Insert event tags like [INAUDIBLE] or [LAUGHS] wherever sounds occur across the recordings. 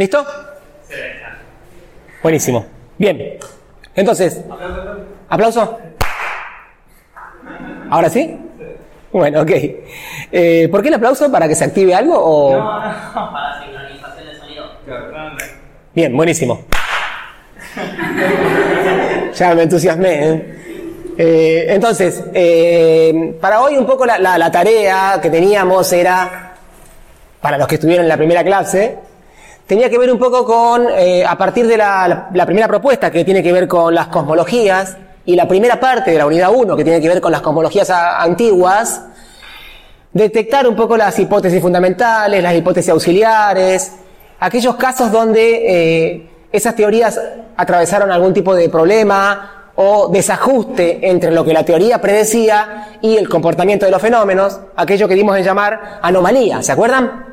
¿Listo? Buenísimo. Bien. Entonces, aplauso. ¿Ahora sí? Bueno, ok. Eh, ¿Por qué el aplauso? ¿Para que se active algo? O... No, no, para sincronización de sonido. Bien, buenísimo. ya me entusiasmé. ¿eh? Eh, entonces, eh, para hoy un poco la, la- la tarea que teníamos era, para los que estuvieron en la primera clase, tenía que ver un poco con, eh, a partir de la, primera propuesta que tiene que ver con las cosmologías y la primera parte de la unidad 1 que tiene que ver con las cosmologías antiguas, detectar un poco las hipótesis fundamentales, las hipótesis auxiliares, aquellos casos donde eh, esas teorías atravesaron algún tipo de problema o desajuste entre lo que la teoría predecía y el comportamiento de los fenómenos, aquello que dimos en llamar anomalía, ¿se acuerdan?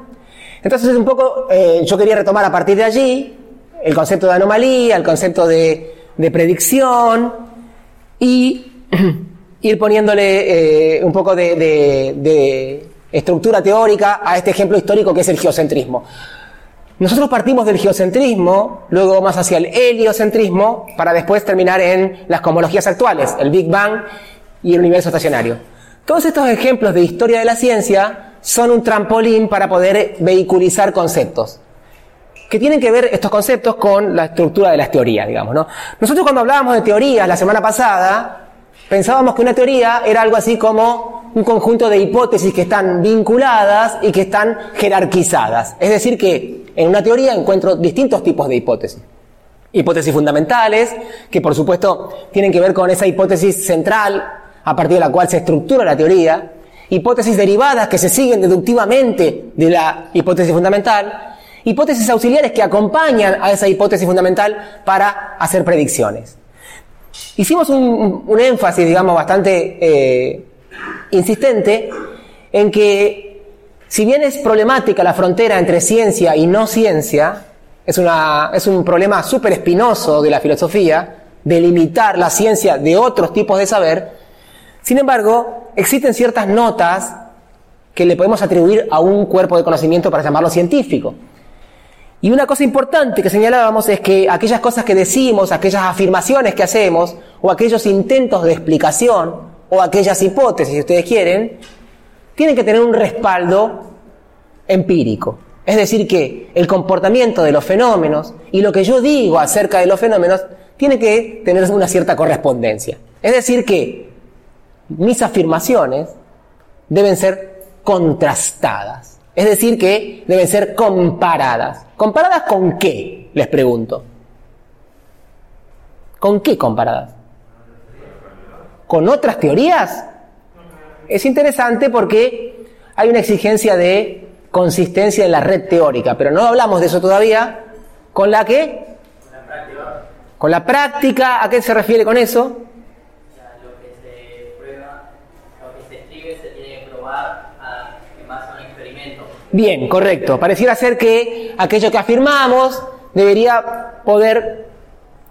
Entonces un poco eh, yo quería retomar a partir de allí el concepto de anomalía, el concepto de, de predicción y [CLEARS THROAT] ir poniéndole eh, un poco de, de- de estructura teórica a este ejemplo histórico que es el geocentrismo. Nosotros partimos del geocentrismo, luego más hacia el heliocentrismo, para después terminar en las cosmologías actuales, el Big Bang y el universo estacionario. Todos estos ejemplos de historia de la ciencia son un trampolín para poder vehiculizar conceptos que tienen que ver estos conceptos con la estructura de las teorías, digamos, ¿no? Nosotros cuando hablábamos de teorías la semana pasada, pensábamos que una teoría era algo así como un conjunto de hipótesis que están vinculadas y que están jerarquizadas. Es decir, que en una teoría encuentro distintos tipos de hipótesis. Hipótesis fundamentales, que por supuesto tienen que ver con esa hipótesis central a partir de la cual se estructura la teoría. Hipótesis derivadas que se siguen deductivamente de la hipótesis fundamental. Hipótesis auxiliares que acompañan a esa hipótesis fundamental para hacer predicciones. Hicimos un, énfasis, digamos, bastante eh, insistente en que si bien es problemática la frontera entre ciencia y no ciencia, es, es un problema súper espinoso de la filosofía, delimitar la ciencia de otros tipos de saber, sin embargo, existen ciertas notas que le podemos atribuir a un cuerpo de conocimiento para llamarlo científico. Y una cosa importante que señalábamos es que aquellas cosas que decimos, aquellas afirmaciones que hacemos, o aquellos intentos de explicación, o aquellas hipótesis, si ustedes quieren, tienen que tener un respaldo empírico. Es decir, que el comportamiento de los fenómenos y lo que yo digo acerca de los fenómenos tiene que tener una cierta correspondencia. Es decir, que mis afirmaciones deben ser contrastadas. Es decir, que deben ser comparadas. ¿Comparadas con qué? Les pregunto. ¿Con qué comparadas? ¿Con otras teorías? Es interesante porque hay una exigencia de consistencia en la red teórica, pero no hablamos de eso todavía. ¿Con la qué? Con la práctica. ¿A qué se refiere con eso? O sea, lo que se prueba, lo que se escribe se tiene que probar a, en base a un experimento. Bien, correcto. Pareciera ser que aquello que afirmamos debería poder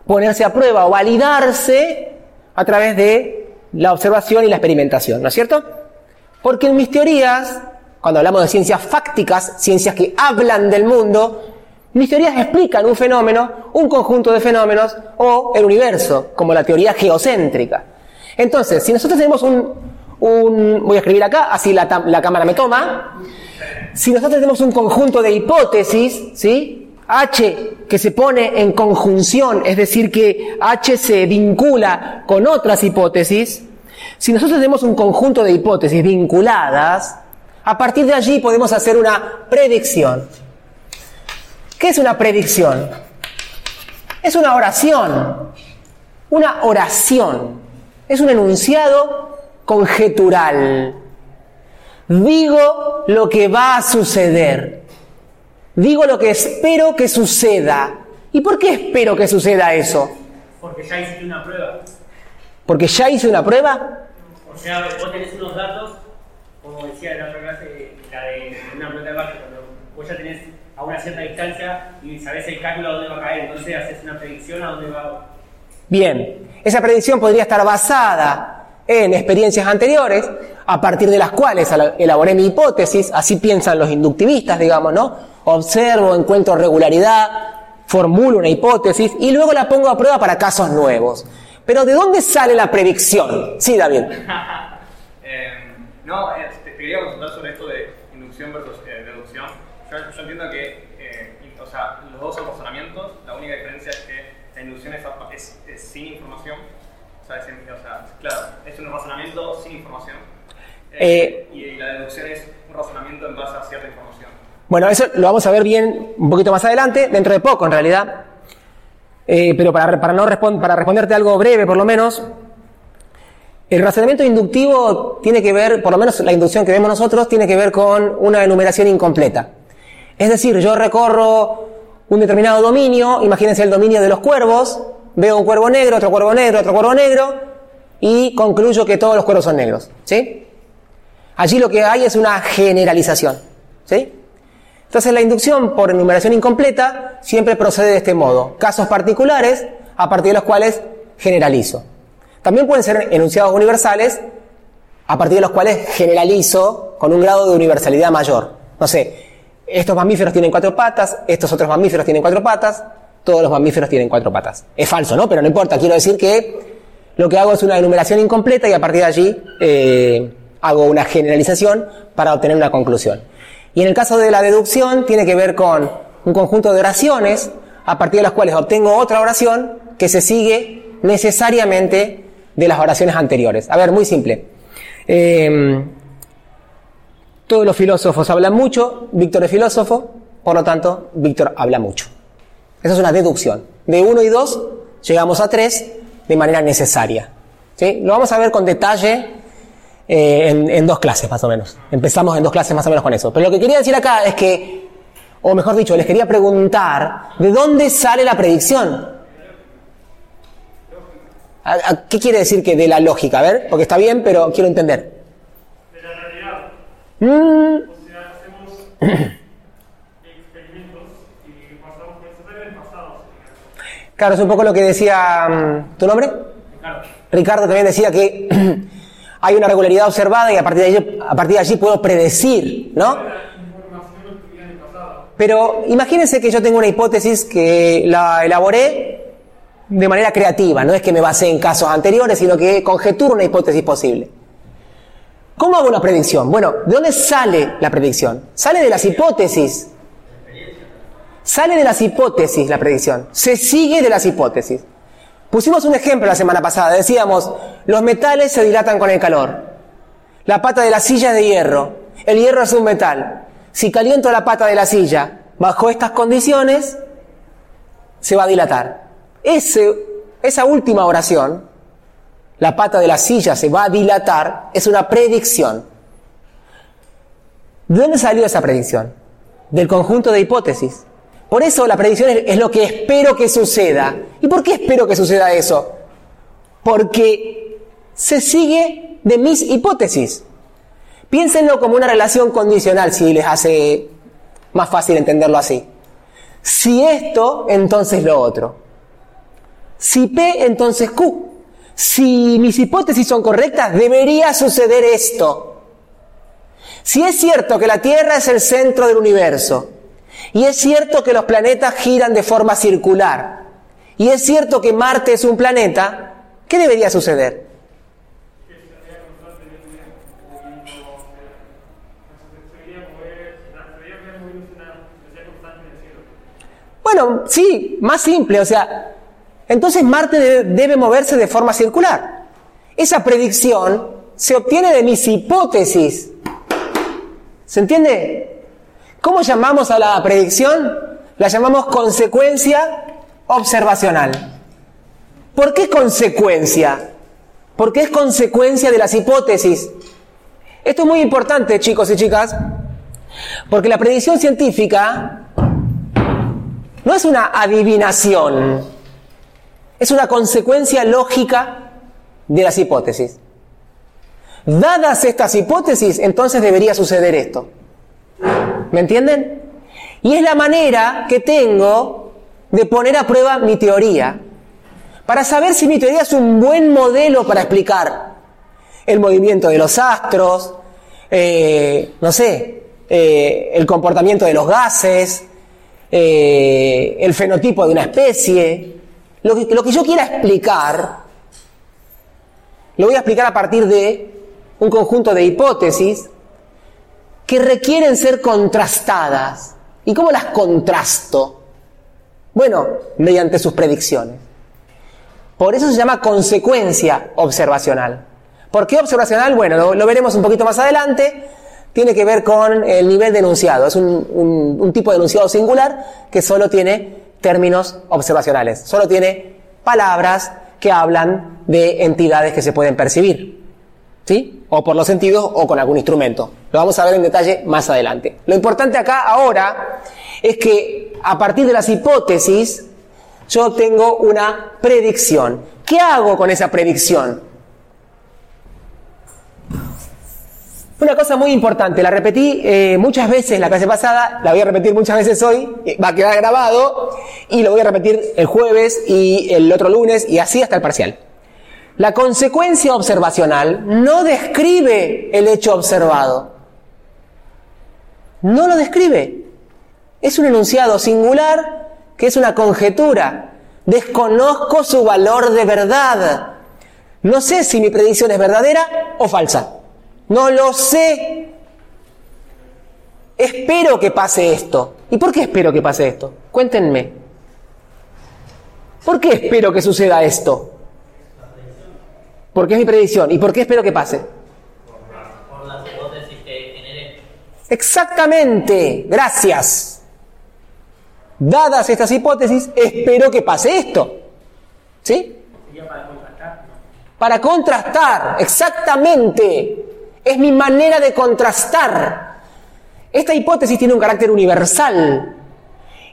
ponerse a prueba o validarse a través de la observación y la experimentación, ¿no es cierto? Porque en mis teorías, cuando hablamos de ciencias fácticas, ciencias que hablan del mundo, mis teorías explican un fenómeno, un conjunto de fenómenos o el universo, como la teoría geocéntrica. Entonces, si nosotros tenemos un, un- voy a escribir acá, así la, la cámara me toma, si nosotros tenemos un conjunto de hipótesis, ¿sí? H que se pone en conjunción, es decir, que H se vincula con otras hipótesis, si nosotros tenemos un conjunto de hipótesis vinculadas, a partir de allí podemos hacer una predicción. ¿Qué es una predicción? Es una oración. Una oración. Es un enunciado conjetural. Digo lo que va a suceder. Digo lo que espero que suceda. ¿Y por qué espero que suceda eso? Porque ya hiciste una prueba. ¿Porque ya hice una prueba? O sea, vos tenés unos datos, como decía en la otra clase, la de una pelota de básquet, cuando vos ya tenés a una cierta distancia y sabés el cálculo a dónde va a caer, entonces haces una predicción a dónde va. Bien, esa predicción podría estar basada en experiencias anteriores, a partir de las cuales elaboré mi hipótesis, así piensan los inductivistas, digamos, ¿no? Observo, encuentro regularidad, formulo una hipótesis y luego la pongo a prueba para casos nuevos. Pero ¿de dónde sale la predicción? Sí, David. [LAUGHS] eh, no, te quería consultar sobre esto de inducción versus eh, deducción. Yo, yo, entiendo que, eh, o sea, los dos son razonamientos, la única diferencia es que la inducción es, es, es sin información, o sea, es, o sea, claro, es un razonamiento sin información, eh, y, y la deducción es un razonamiento en base a cierta información. Bueno, eso lo vamos a ver bien un poquito más adelante, dentro de poco en realidad. Eh, pero para, para, no respond, para responderte algo breve, por lo menos, el razonamiento inductivo tiene que ver, por lo menos la inducción que vemos nosotros, tiene que ver con una enumeración incompleta. Es decir, yo recorro un determinado dominio, imagínense el dominio de los cuervos, veo un cuervo negro, otro cuervo negro, otro cuervo negro, y concluyo que todos los cuervos son negros. ¿sí? Allí lo que hay es una generalización. ¿sí? Entonces la inducción por enumeración incompleta siempre procede de este modo. Casos particulares a partir de los cuales generalizo. También pueden ser enunciados universales a partir de los cuales generalizo con un grado de universalidad mayor. No sé, estos mamíferos tienen cuatro patas, estos otros mamíferos tienen cuatro patas, todos los mamíferos tienen cuatro patas. Es falso, ¿no? Pero no importa, quiero decir que lo que hago es una enumeración incompleta y a partir de allí eh, hago una generalización para obtener una conclusión. Y en el caso de la deducción tiene que ver con un conjunto de oraciones a partir de las cuales obtengo otra oración que se sigue necesariamente de las oraciones anteriores. A ver, muy simple. Eh, todos los filósofos hablan mucho, Víctor es filósofo, por lo tanto, Víctor habla mucho. Esa es una deducción. De uno y dos llegamos a tres de manera necesaria. ¿sí? Lo vamos a ver con detalle eh, en, en, dos clases más o menos. Empezamos en dos clases más o menos con eso. Pero lo que quería decir acá es que, o mejor dicho, les quería preguntar, ¿de dónde sale la predicción? ¿A, a, qué quiere decir que de la lógica? A ver, porque está bien, pero quiero entender. De la realidad. Mm. O sea, hacemos experimentos y pasamos por eso del pasado. Claro, es un poco lo que decía mm, tu nombre. Ricardo. Ricardo también decía que [CLEARS THROAT] hay una regularidad observada y a partir de allí, a partir de allí puedo predecir, ¿no? Pero imagínense que yo tengo una hipótesis que la elaboré de manera creativa, no es que me basé en casos anteriores, sino que conjeturo una hipótesis posible. ¿Cómo hago una predicción? Bueno, ¿de dónde sale la predicción? Sale de las hipótesis. Sale de las hipótesis la predicción. Se sigue de las hipótesis. Pusimos un ejemplo la semana pasada. Decíamos, los metales se dilatan con el calor. La pata de la silla es de hierro. El hierro es un metal. Si caliento la pata de la silla bajo estas condiciones, se va a dilatar. Ese, esa última oración, la pata de la silla se va a dilatar, es una predicción. ¿De dónde salió esa predicción? Del conjunto de hipótesis. Por eso la predicción es, lo que espero que suceda. ¿Y por qué espero que suceda eso? Porque se sigue de mis hipótesis. Piénsenlo como una relación condicional, si les hace más fácil entenderlo así. Si esto, entonces lo otro. Si P, entonces Q. Si mis hipótesis son correctas, debería suceder esto. Si es cierto que la Tierra es el centro del universo, y es cierto que los planetas giran de forma circular, y es cierto que Marte es un planeta, ¿qué debería suceder? Bueno, sí, más simple, o sea, entonces Marte debe, debe, moverse de forma circular. Esa predicción se obtiene de mis hipótesis. ¿Se entiende? ¿Cómo llamamos a la predicción? La llamamos consecuencia observacional. ¿Por qué consecuencia? Porque es consecuencia de las hipótesis. Esto es muy importante, chicos y chicas, porque la predicción científica no es una adivinación, es una consecuencia lógica de las hipótesis. Dadas estas hipótesis, entonces debería suceder esto. ¿Me entienden? Y es la manera que tengo de poner a prueba mi teoría, para saber si mi teoría es un buen modelo para explicar el movimiento de los astros, eh, no sé, eh, el comportamiento de los gases, eh, el fenotipo de una especie. Lo que, lo que yo quiera explicar, lo voy a explicar a partir de un conjunto de hipótesis que requieren ser contrastadas. ¿Y cómo las contrasto? Bueno, mediante sus predicciones. Por eso se llama consecuencia observacional. ¿Por qué observacional? Bueno, lo, veremos un poquito más adelante. Tiene que ver con el nivel de enunciado. Es un, un- un tipo de enunciado singular que solo tiene términos observacionales. Solo tiene palabras que hablan de entidades que se pueden percibir. ¿Sí? O por los sentidos o con algún instrumento. Lo vamos a ver en detalle más adelante. Lo importante acá ahora es que a partir de las hipótesis yo tengo una predicción. ¿Qué hago con esa predicción? Una cosa muy importante, la repetí eh, muchas veces la clase pasada, la voy a repetir muchas veces hoy, eh, va a quedar grabado y lo voy a repetir el jueves y el otro lunes y así hasta el parcial. La consecuencia observacional no describe el hecho observado. No lo describe. Es un enunciado singular que es una conjetura. Desconozco su valor de verdad. No sé si mi predicción es verdadera o falsa. No lo sé. Espero que pase esto. ¿Y por qué espero que pase esto? Cuéntenme. ¿Por qué espero que suceda esto? Porque es mi predicción. ¿Y por qué espero que pase? por las hipótesis que generé. Exactamente. Gracias. Dadas estas hipótesis, espero que pase esto. ¿Sí? Para contrastar. Para contrastar, exactamente. Es mi manera de contrastar. Esta hipótesis tiene un carácter universal.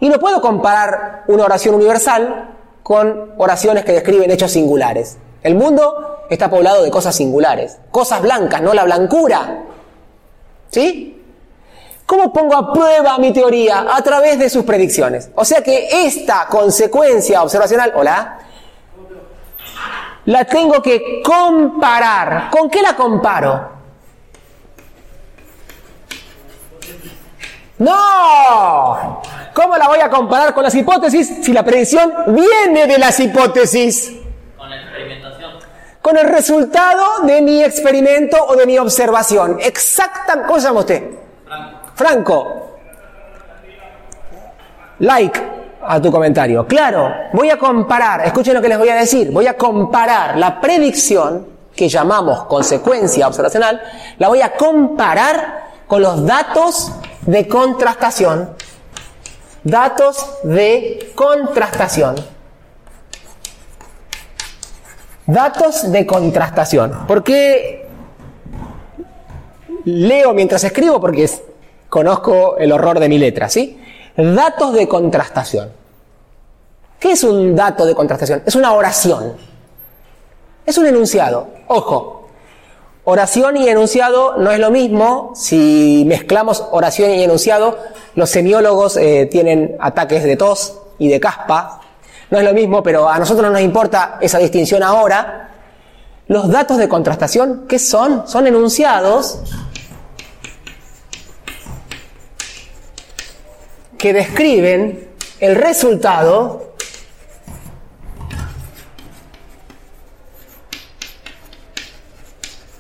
Y no puedo comparar una oración universal con oraciones que describen hechos singulares. El mundo está poblado de cosas singulares, cosas blancas, no la blancura. ¿Sí? ¿Cómo pongo a prueba mi teoría? A través de sus predicciones. O sea que esta consecuencia observacional, hola, la tengo que comparar. ¿Con qué la comparo? No. ¿Cómo la voy a comparar con las hipótesis si la predicción viene de las hipótesis? Con la experimentación. Con el resultado de mi experimento o de mi observación. Exacta, ¿cómo se llama usted? Franco. Like a tu comentario. Claro, voy a comparar, escuchen lo que les voy a decir, voy a comparar la predicción que llamamos consecuencia observacional, la voy a comparar con los datos de contrastación. Datos de contrastación. Datos de contrastación. ¿Por qué leo mientras escribo? Porque conozco el horror de mi letra, ¿sí? Datos de contrastación. ¿Qué es un dato de contrastación? Es una oración. Es un enunciado. Ojo, oración y enunciado no es lo mismo. Si mezclamos oración y enunciado, los semiólogos eh, tienen ataques de tos y de caspa. No es lo mismo, pero a nosotros no nos importa esa distinción ahora. Los datos de contrastación, ¿qué son? Son enunciados que describen el resultado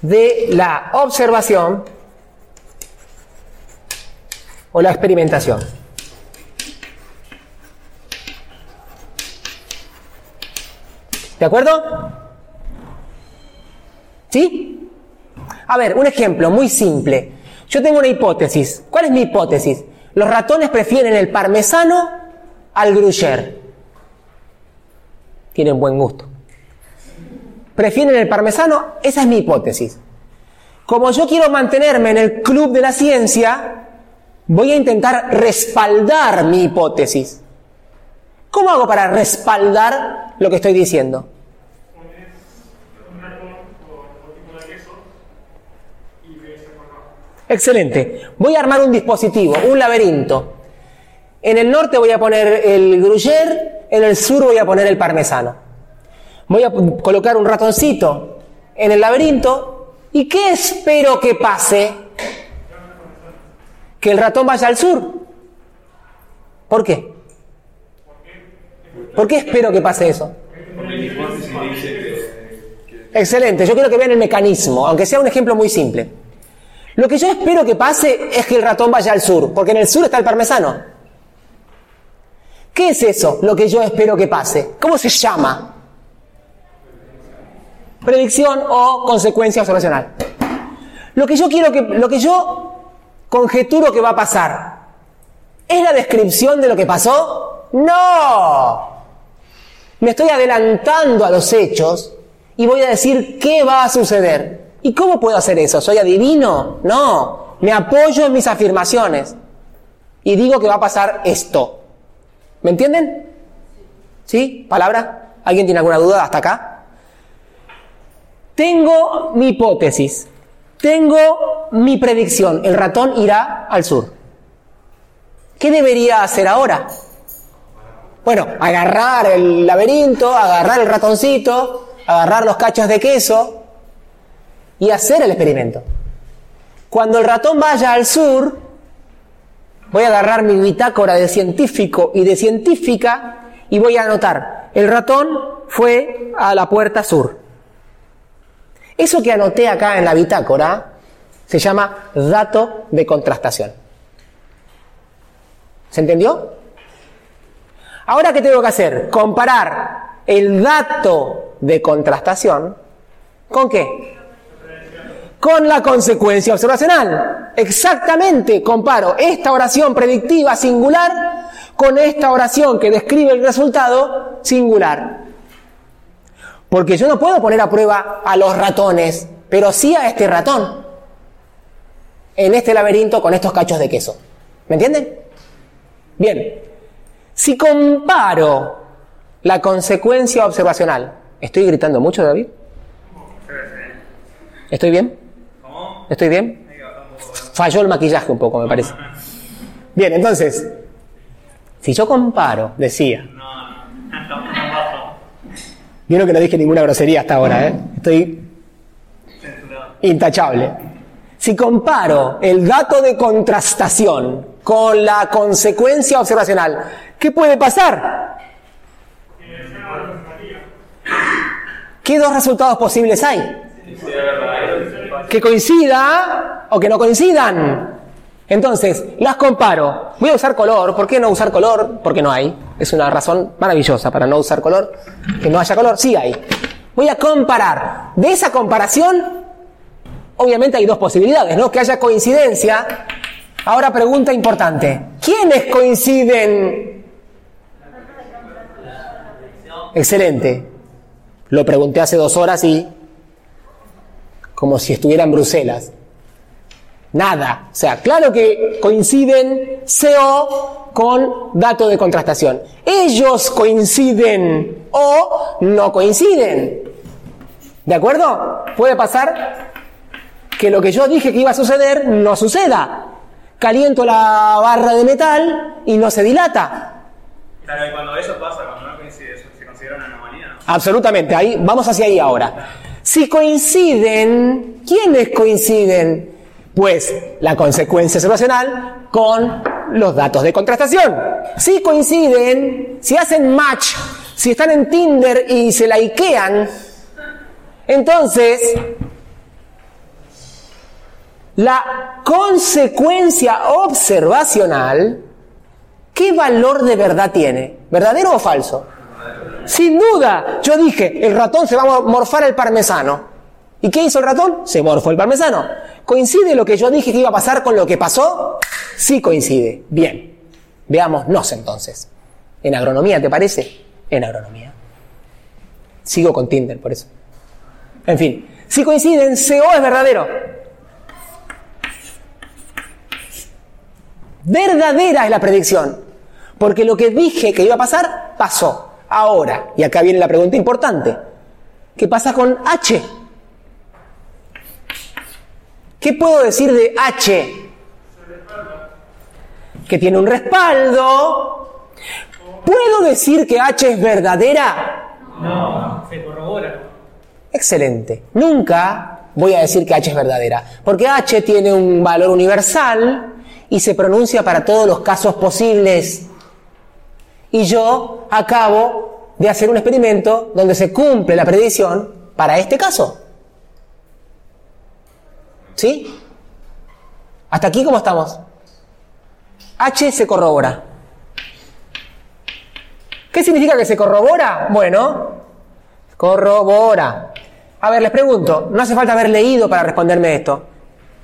de la observación o la experimentación. ¿De acuerdo? ¿Sí? A ver, un ejemplo muy simple. Yo tengo una hipótesis. ¿Cuál es mi hipótesis? Los ratones prefieren el parmesano al gruyère. Tienen buen gusto. Prefieren el parmesano, esa es mi hipótesis. Como yo quiero mantenerme en el club de la ciencia, voy a intentar respaldar mi hipótesis. ¿Cómo hago para respaldar lo que estoy diciendo? Excelente. Voy a armar un dispositivo, un laberinto. En el norte voy a poner el gruyère, en el sur voy a poner el parmesano. Voy a colocar un ratoncito en el laberinto ¿Y qué espero que pase? Que el ratón vaya al sur. ¿Por qué? ¿Por qué espero que pase eso? Excelente, yo quiero que vean el mecanismo, aunque sea un ejemplo muy simple. Lo que yo espero que pase es que el ratón vaya al sur, porque en el sur está el parmesano. ¿Qué es eso? Lo que yo espero que pase. ¿Cómo se llama? Predicción o consecuencia observacional. Lo que yo quiero que, lo que yo conjeturo que va a pasar, ¿es la descripción de lo que pasó? No. Me estoy adelantando a los hechos y voy a decir qué va a suceder. ¿Y cómo puedo hacer eso? ¿Soy adivino? No. Me apoyo en mis afirmaciones y digo que va a pasar esto. ¿Me entienden? ¿Sí? ¿Palabra? ¿Alguien tiene alguna duda hasta acá? Tengo mi hipótesis. Tengo mi predicción. El ratón irá al sur. ¿Qué debería hacer ahora? Bueno, agarrar el laberinto, agarrar el ratoncito, agarrar los cachos de queso y hacer el experimento. Cuando el ratón vaya al sur, voy a agarrar mi bitácora de científico y de científica y voy a anotar, el ratón fue a la puerta sur. Eso que anoté acá en la bitácora se llama dato de contrastación. ¿Se entendió? Ahora, ¿qué tengo que hacer? Comparar el dato de contrastación con qué? Con la consecuencia observacional. Exactamente, comparo esta oración predictiva singular con esta oración que describe el resultado singular. Porque yo no puedo poner a prueba a los ratones, pero sí a este ratón. En este laberinto con estos cachos de queso. ¿Me entienden? Bien. Si comparo la consecuencia observacional, ¿estoy gritando mucho, David? ¿Estoy bien? ¿Estoy bien? Falló el maquillaje un poco, me parece. Bien, entonces, si yo comparo, decía, vieron que no dije ninguna grosería hasta ahora, ¿eh? Estoy intachable. Si comparo el dato de contrastación con la consecuencia observacional, ¿qué puede pasar? ¿Qué dos resultados posibles hay? Que coincida o que no coincidan. Entonces, las comparo. Voy a usar color. ¿Por qué no usar color? Porque no hay. Es una razón maravillosa para no usar color. Que no haya color. Sí hay. Voy a comparar. De esa comparación, obviamente hay dos posibilidades, ¿no? Que haya coincidencia. Ahora pregunta importante. ¿Quiénes coinciden? Excelente. Lo pregunté hace dos horas y como si estuviera en Bruselas. Nada. O sea, claro que coinciden CO con dato de contrastación. Ellos coinciden o no coinciden. ¿De acuerdo? Puede pasar que lo que yo dije que iba a suceder no suceda. Caliento la barra de metal y no se dilata. Claro, y cuando eso pasa, cuando no coincide, ¿eso se considera una anomalía? ¿no? Absolutamente, ahí, vamos hacia ahí ahora. Si coinciden, ¿quiénes coinciden? Pues la consecuencia observacional con los datos de contrastación. Si coinciden, si hacen match, si están en Tinder y se likean, entonces la consecuencia observacional, ¿qué valor de verdad tiene? ¿Verdadero o falso? Sin duda, yo dije, el ratón se va a morfar el parmesano. ¿Y qué hizo el ratón? Se morfó el parmesano. ¿Coincide lo que yo dije que iba a pasar con lo que pasó? Sí coincide. Bien. Veámonos entonces. ¿En agronomía te parece? En agronomía. Sigo con Tinder por eso. En fin, si coinciden, CO es verdadero. Verdadera es la predicción. Porque lo que dije que iba a pasar, pasó. Ahora, y acá viene la pregunta importante, ¿qué pasa con H? ¿Qué puedo decir de H? Que tiene un respaldo. ¿Puedo decir que H es verdadera? No, se corrobora. Excelente. Nunca voy a decir que H es verdadera. Porque H tiene un valor universal y se pronuncia para todos los casos posibles. Y yo acabo de hacer un experimento donde se cumple la predicción para este caso. ¿Sí? ¿Hasta aquí cómo estamos? H se corrobora. ¿Qué significa que se corrobora? Bueno, corrobora. A ver, les pregunto, no hace falta haber leído para responderme esto.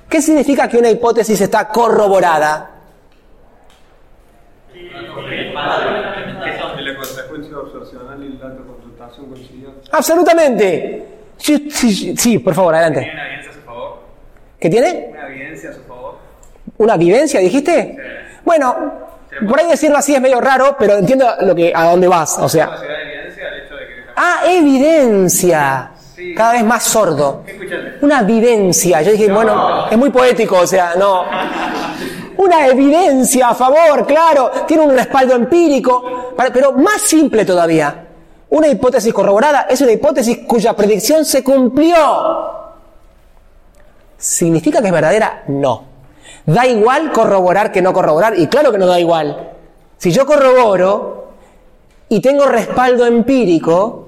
¿Qué significa que una hipótesis está corroborada? Y la consecuencia observacional y la contratación coincidió. Absolutamente. Sí, sí, sí, por favor, adelante. ¿Tiene una evidencia a su favor? ¿Qué tiene? ¿Una evidencia a su favor? ¿Una vivencia, dijiste? Bueno, por ahí decirlo así es medio raro, pero entiendo lo que, a dónde vas. O sea, ¿Considera evidencia el hecho de que... ah, evidencia. Cada vez más sordo. ¿Qué escuchaste? Una vivencia. Yo dije, bueno, es muy poético, o sea, no. Una evidencia a favor, claro, tiene un respaldo empírico, pero más simple todavía. Una hipótesis corroborada es una hipótesis cuya predicción se cumplió. ¿Significa que es verdadera? No. Da igual corroborar que no corroborar, y claro que no da igual. Si yo corroboro y tengo respaldo empírico,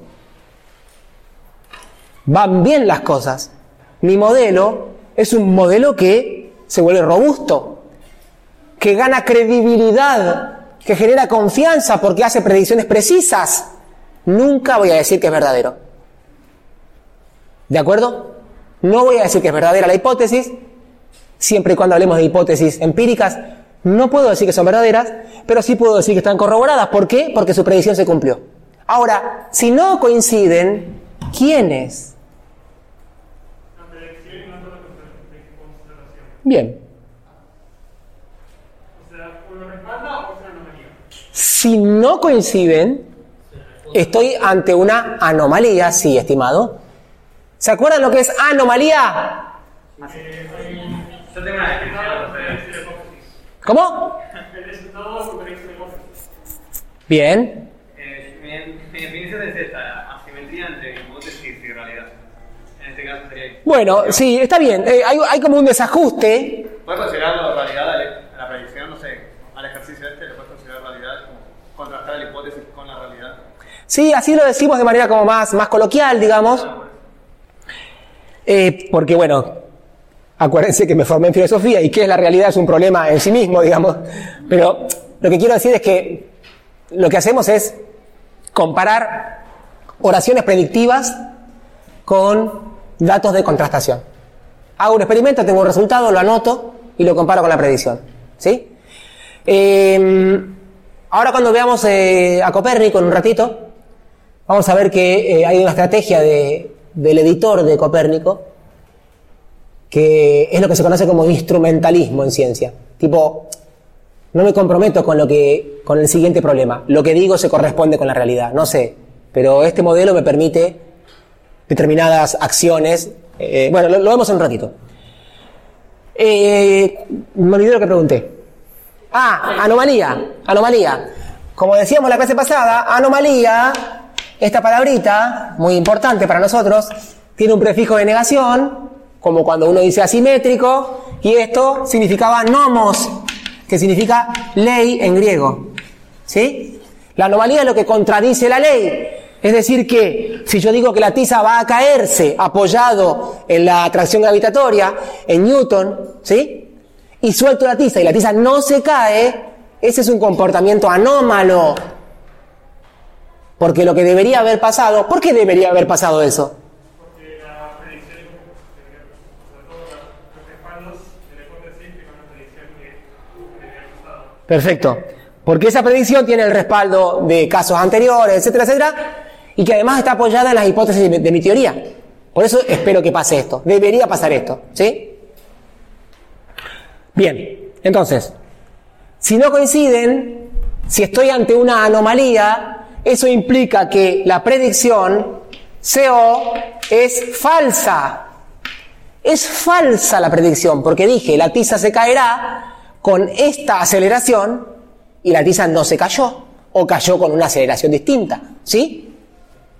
van bien las cosas. Mi modelo es un modelo que se vuelve robusto, que gana credibilidad, que genera confianza porque hace predicciones precisas. Nunca voy a decir que es verdadero. ¿De acuerdo? No voy a decir que es verdadera la hipótesis, siempre y cuando hablemos de hipótesis empíricas. No puedo decir que son verdaderas, pero sí puedo decir que están corroboradas. ¿Por qué? Porque su predicción se cumplió. Ahora, si no coinciden, ¿quiénes? Bien. O sea, uno respalda o es una anomalía. Si no coinciden, estoy ante una anomalía, sí, estimado. ¿Se acuerdan lo que es anomalía? Yo tengo una descripción. Contradice la hipótesis. ¿Cómo? Bien. Mi, mi definición es esta, asimetría entre hipótesis y realidad. En caso sería... Bueno, sí, está bien. Eh, hay, hay como un desajuste. ¿Puedes considerar la realidad a la predicción? No sé, al ejercicio este, ¿le puedes considerar realidad? Como contrastar la hipótesis con la realidad. Sí, así lo decimos de manera como más, más coloquial, digamos. Eh, porque bueno, acuérdense que me formé en filosofía y que la realidad es un problema en sí mismo, digamos. Pero lo que quiero decir es que lo que hacemos es comparar oraciones predictivas con datos de contrastación. Hago un experimento, tengo un resultado, lo anoto y lo comparo con la predicción. ¿Sí? Eh, ahora cuando veamos eh, a Copérnico en un ratito, vamos a ver que eh, hay una estrategia de- del editor de Copérnico que es lo que se conoce como instrumentalismo en ciencia. Tipo, no me comprometo con lo que con el siguiente problema. Lo que digo se corresponde con la realidad. No sé, pero este modelo me permite determinadas acciones. eh, bueno, lo, vemos en un ratito. Eh, me olvidé lo que pregunté. Ah, anomalía, anomalía. Como decíamos la clase pasada, anomalía, esta palabrita, muy importante para nosotros, tiene un prefijo de negación, como cuando uno dice asimétrico, y esto significaba nomos, que significa ley en griego. ¿Sí? La anomalía es lo que contradice la ley. Es decir, que si yo digo que la tiza va a caerse apoyado en la atracción gravitatoria, en Newton, ¿sí? Y suelto la tiza y la tiza no se cae, ese es un comportamiento anómalo. Porque lo que debería haber pasado, ¿por qué debería haber pasado eso? Porque la predicción es sobre todo la- los respaldos de la hipótesis que van a predicción que debería haber pasado. Perfecto. Porque esa predicción tiene el respaldo de casos anteriores, etcétera, etcétera, y que además está apoyada en las hipótesis de, de mi teoría. Por eso espero que pase esto. Debería pasar esto, ¿sí? Bien, entonces, si no coinciden, si estoy ante una anomalía, eso implica que la predicción CO es falsa. Es falsa la predicción, porque dije, la tiza se caerá con esta aceleración y la tiza no se cayó, o cayó con una aceleración distinta. ¿Sí?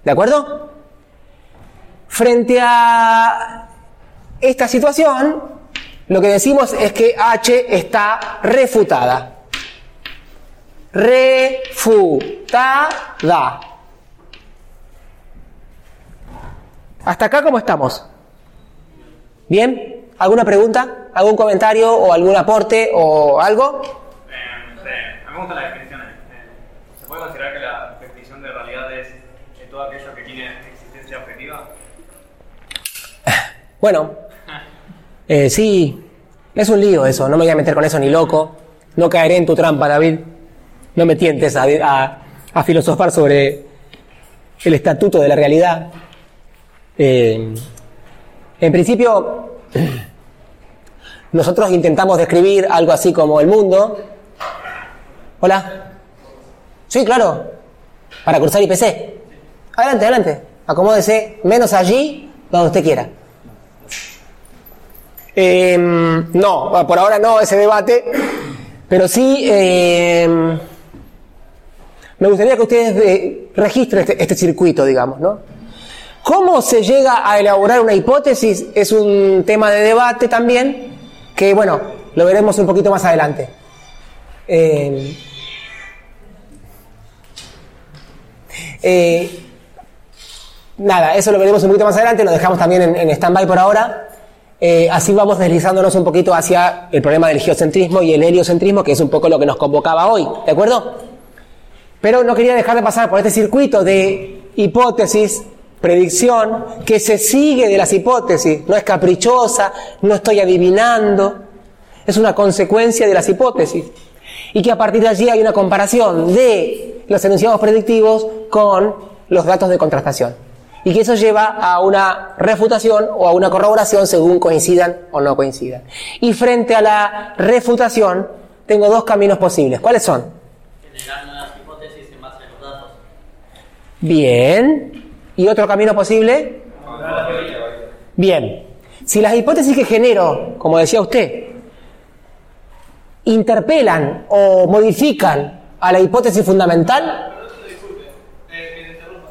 ¿De acuerdo? Frente a esta situación, lo que decimos es que H está refutada. Refutada. ¿Hasta acá cómo estamos? ¿Bien? ¿Alguna pregunta? ¿Algún comentario o algún aporte o algo? Eh, mí me gustan las definiciones. Eh, ¿Se puede considerar que la definición de realidad es eh, todo aquello que tiene existencia objetiva? [SIGHS] Bueno, eh, sí, es un lío eso, no me voy a meter con eso ni loco, no caeré en tu trampa, David, no me tientes a, a- a filosofar sobre el estatuto de la realidad. Eh, en principio, [CLEARS THROAT] nosotros intentamos describir algo así como el mundo. Hola. Sí, claro, para cruzar IPC. Adelante, adelante, acomódese, menos allí, donde usted quiera. Eh, no, por ahora no ese debate, pero sí eh, me gustaría que ustedes registren este, este circuito, digamos, ¿no? ¿Cómo se llega a elaborar una hipótesis? Es un tema de debate también, que bueno, lo veremos un poquito más adelante. Eh, eh, nada, eso lo veremos un poquito más adelante, lo dejamos también en, en stand-by por ahora. Eh, así vamos deslizándonos un poquito hacia el problema del geocentrismo y el heliocentrismo, que es un poco lo que nos convocaba hoy, ¿de acuerdo? Pero no quería dejar de pasar por este circuito de hipótesis, predicción, que se sigue de las hipótesis, no es caprichosa, no estoy adivinando, es una consecuencia de las hipótesis. Y que a partir de allí hay una comparación de los enunciados predictivos con los datos de contrastación. Y que eso lleva a una refutación o a una corroboración según coincidan o no coincidan. Y frente a la refutación, tengo dos caminos posibles. ¿Cuáles son nuevas hipótesis en base a los datos. Bien. ¿Y otro camino posible? Bien. Si las hipótesis que genero, como decía usted, interpelan o modifican a la hipótesis fundamental, Disculpe, que me interrumpa.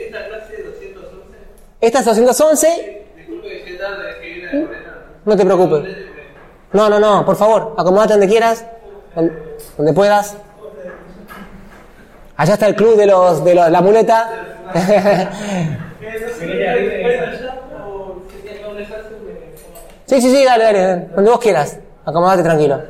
Esta clase de 211, esta es 211, disculpe que llegue tarde, es que viene de Morena. no te preocupes. No, no, no, por favor, acomódate donde quieras, don- donde puedas. Allá está el club de los de los- la muleta. sí, sí, sí, dale, dale, donde vos quieras. Acomódate tranquilo.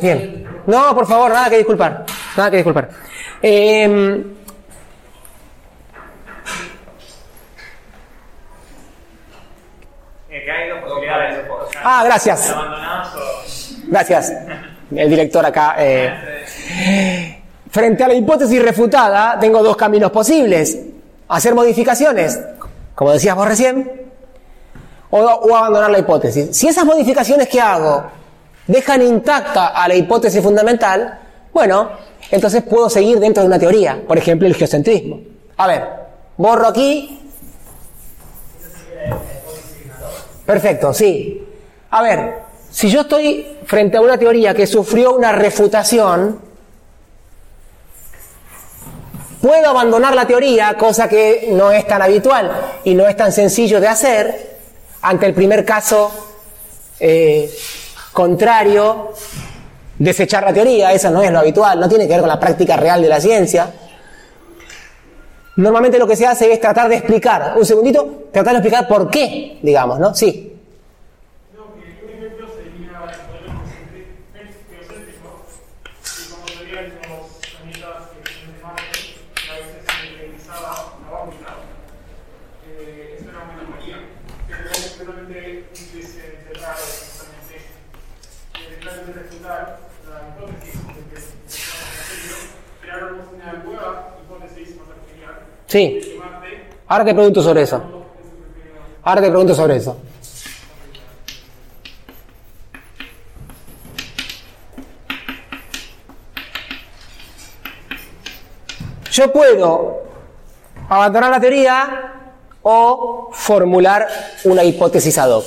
Bien. No, por favor, nada que disculpar. Nada que disculpar. Eh, Eh, que hay dos posibilidades. o sea, Ah, gracias. Gracias. El director acá. eh. Frente a la hipótesis refutada, tengo dos caminos posibles. Hacer modificaciones, como decías vos recién, o abandonar la hipótesis. Si esas modificaciones que hago dejan intacta a la hipótesis fundamental, bueno, entonces puedo seguir dentro de una teoría, por ejemplo, el geocentrismo. A ver, borro aquí. Perfecto, sí. A ver, si yo estoy frente a una teoría que sufrió una refutación, puedo abandonar la teoría, cosa que no es tan habitual y no es tan sencillo de hacer, ante el primer caso eh, contrario, desechar la teoría, eso no es lo habitual, no tiene que ver con la práctica real de la ciencia. Normalmente lo que se hace es tratar de explicar, un segundito, tratar de explicar por qué, digamos, ¿no? Sí. No, que un ejemplo sería el modelo geocéntrico, y como serían los planetas que vienen de Marte, que a veces se utilizaba la órbita. Eh, eso era una anomalía, que luego seguramente hubiese cerrado justamente eh, claramente refutar la hipótesis de que estamos crearon una nueva hipótesis más artificial Sí. Ahora te pregunto sobre eso. Ahora te pregunto sobre eso. Yo puedo abandonar la teoría o formular una hipótesis ad hoc.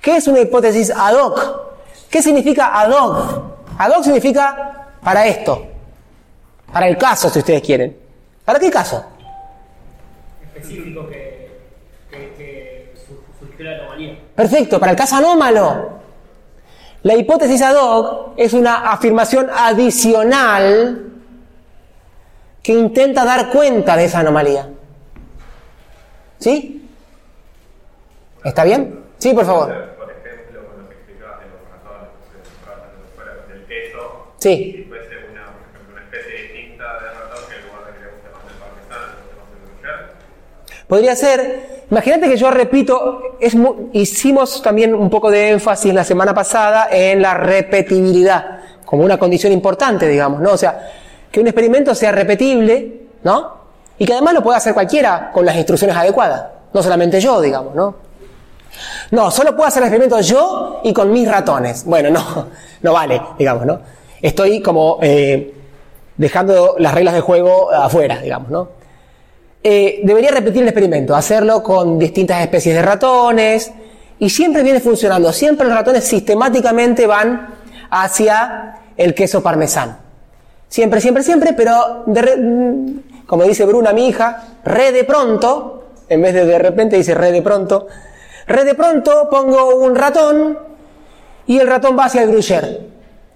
¿Qué es una hipótesis ad hoc? ¿Qué significa ad hoc? Ad hoc significa para esto, para el caso, si ustedes quieren. ¿Para qué caso? Específico que, que, que su- surgió la anomalía. Perfecto, para el caso anómalo. La hipótesis ad hoc es una afirmación adicional que intenta dar cuenta de esa anomalía. ¿Sí? ¿Está bien? Sí, por favor. Por ejemplo, cuando se explica en los ratones, que se trata de fuera del queso, Sí. si fuese una, por ejemplo, una especie distinta de ratón que en lugar de que le guste más el parmesano, le guste más el gruyere, Podría ser, imagínate que yo repito, es mu- hicimos también un poco de énfasis la semana pasada en la repetibilidad, como una condición importante, digamos, ¿no? O sea, que un experimento sea repetible, ¿no? Y que además lo pueda hacer cualquiera con las instrucciones adecuadas, no solamente yo, digamos, ¿no? No, solo puedo hacer el experimento yo y con mis ratones. Bueno, no, [LAUGHS] no vale, digamos, ¿no? Estoy como eh, dejando las reglas de juego afuera, digamos, ¿no? Eh, debería repetir el experimento, hacerlo con distintas especies de ratones y siempre viene funcionando. Siempre los ratones sistemáticamente van hacia el queso parmesano. Siempre, siempre, siempre, pero mm, como dice Bruna, mi hija, re de pronto, en vez de de repente dice re de pronto, re de pronto pongo un ratón y el ratón va hacia el gruyere.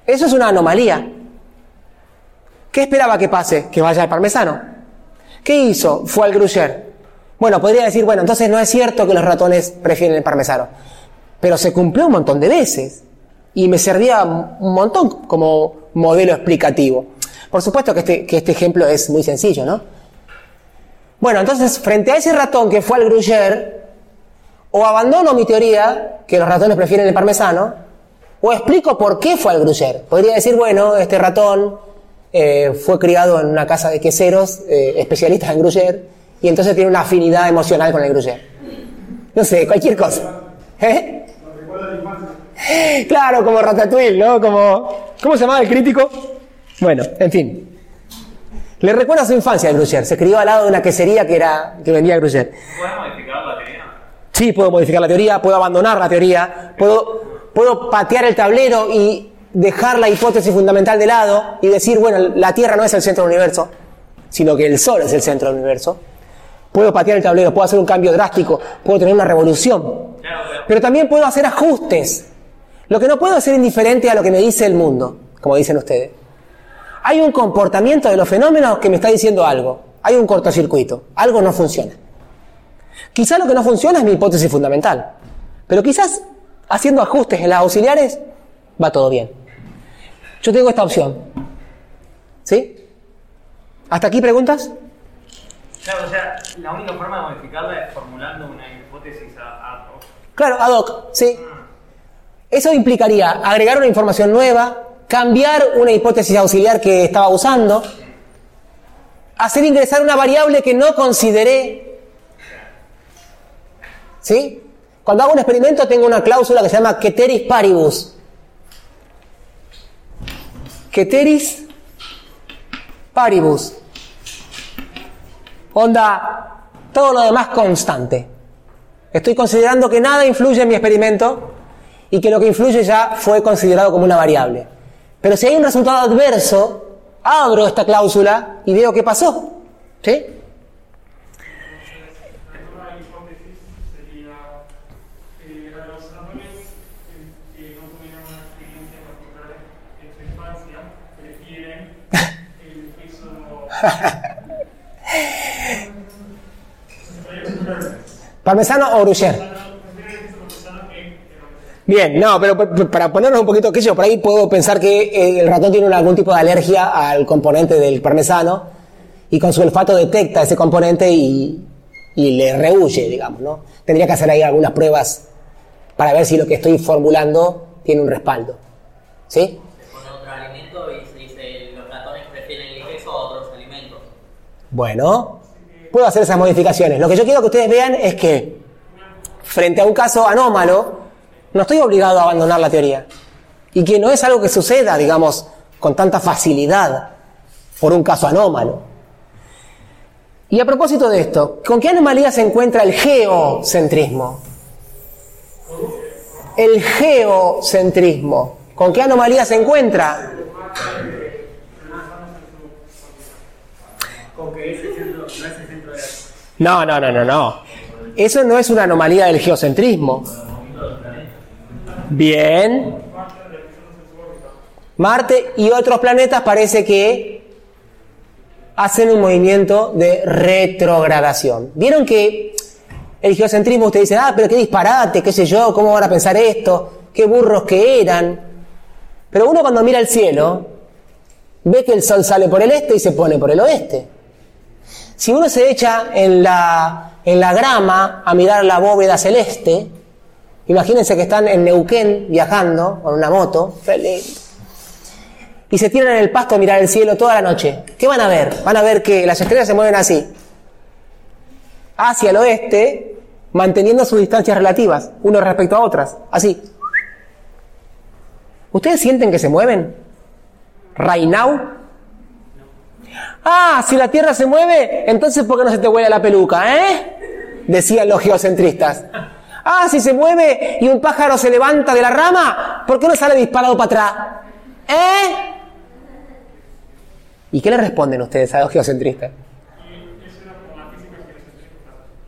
Eso es una anomalía. ¿Qué esperaba que pase? Que vaya al parmesano. ¿Qué hizo? Fue al gruyere. Bueno, podría decir, bueno, entonces no es cierto que los ratones prefieren el parmesano. Pero se cumplió un montón de veces. Y me servía un montón como modelo explicativo. Por supuesto que este, que este ejemplo es muy sencillo, ¿no? Bueno, entonces, frente a ese ratón que fue al gruyere, o abandono mi teoría, que los ratones prefieren el parmesano, o explico por qué fue al gruyere. Podría decir, bueno, este ratón eh, fue criado en una casa de queseros, eh, especialistas en gruyere, y entonces tiene una afinidad emocional con el gruyere. No sé, cualquier cosa. ¿Eh? Claro, como Ratatouille, ¿no? Como, ¿Cómo se llamaba el crítico? Bueno, en fin. Le recuerda su infancia el gruyere. Se crió al lado de una quesería que, era, que vendía gruyere. ¿Puedes modificar la teoría? Sí, puedo modificar la teoría, puedo abandonar la teoría, puedo, puedo patear el tablero y dejar la hipótesis fundamental de lado y decir, bueno, la Tierra no es el centro del universo, sino que el Sol es el centro del universo. Puedo patear el tablero, puedo hacer un cambio drástico, puedo tener una revolución. Pero también puedo hacer ajustes. Lo que no puedo es ser indiferente a lo que me dice el mundo, como dicen ustedes. Hay un comportamiento de los fenómenos que me está diciendo algo. Hay un cortocircuito. Algo no funciona. Quizás lo que no funciona es mi hipótesis fundamental. Pero quizás haciendo ajustes en las auxiliares va todo bien. Yo tengo esta opción. ¿Sí? ¿Hasta aquí preguntas? Claro, o sea, la única forma de modificarla es formulando una hipótesis a, a Claro, ad hoc, sí. Eso implicaría agregar una información nueva, cambiar una hipótesis auxiliar que estaba usando, hacer ingresar una variable que no consideré. ¿Sí? Cuando hago un experimento tengo una cláusula que se llama Keteris paribus. Keteris paribus. Onda, todo lo demás constante. Estoy considerando que nada influye en mi experimento y que lo que influye ya fue considerado como una variable. Pero si hay un resultado adverso, abro esta cláusula y veo qué pasó. ¿Sí? Una hipótesis sería eh, a los ratones eh, que no tuvieron una experiencia particular en su infancia prefieren el queso [LAUGHS] ¿Parmesano o gruyere? Bien, no, pero para ponernos un poquito, sé yo, por ahí puedo pensar que eh, el ratón tiene algún tipo de alergia al componente del parmesano y con su olfato detecta ese componente y, y le rehuye, digamos, ¿no? Tendría que hacer ahí algunas pruebas para ver si lo que estoy formulando tiene un respaldo. ¿Sí? Se pone otro alimento y se dice los ratones prefieren el queso a otros alimentos. Bueno, puedo hacer esas modificaciones. Lo que yo quiero que ustedes vean es que frente a un caso anómalo, no estoy obligado a abandonar la teoría. Y que no es algo que suceda, digamos, con tanta facilidad por un caso anómalo. Y a propósito de esto, ¿con qué anomalía se encuentra el geocentrismo? El geocentrismo. ¿Con qué anomalía se encuentra? No, no, no, no, no. Eso no es una anomalía del geocentrismo. Bien. Marte y otros planetas parece que hacen un movimiento de retrogradación. ¿Vieron que el geocentrismo usted dice, ah, pero qué disparate, qué sé yo, cómo van a pensar esto, qué burros que eran? Pero uno cuando mira el cielo, ve que el sol sale por el este y se pone por el oeste. Si uno se echa en la, en la grama a mirar la bóveda celeste, imagínense que están en Neuquén viajando con una moto, feliz, y se tiran en el pasto a mirar el cielo toda la noche. ¿Qué van a ver? Van a ver que las estrellas se mueven así, hacia el oeste, manteniendo sus distancias relativas, uno respecto a otras, así. ¿Ustedes sienten que se mueven? Right now? Ah, si la Tierra se mueve, entonces ¿por qué no se te huele la peluca, eh? Decían los geocentristas. Ah, si se mueve y un pájaro se levanta de la rama, ¿por qué no sale disparado para atrás? ¿Eh? ¿Y qué le responden ustedes a los geocentristas?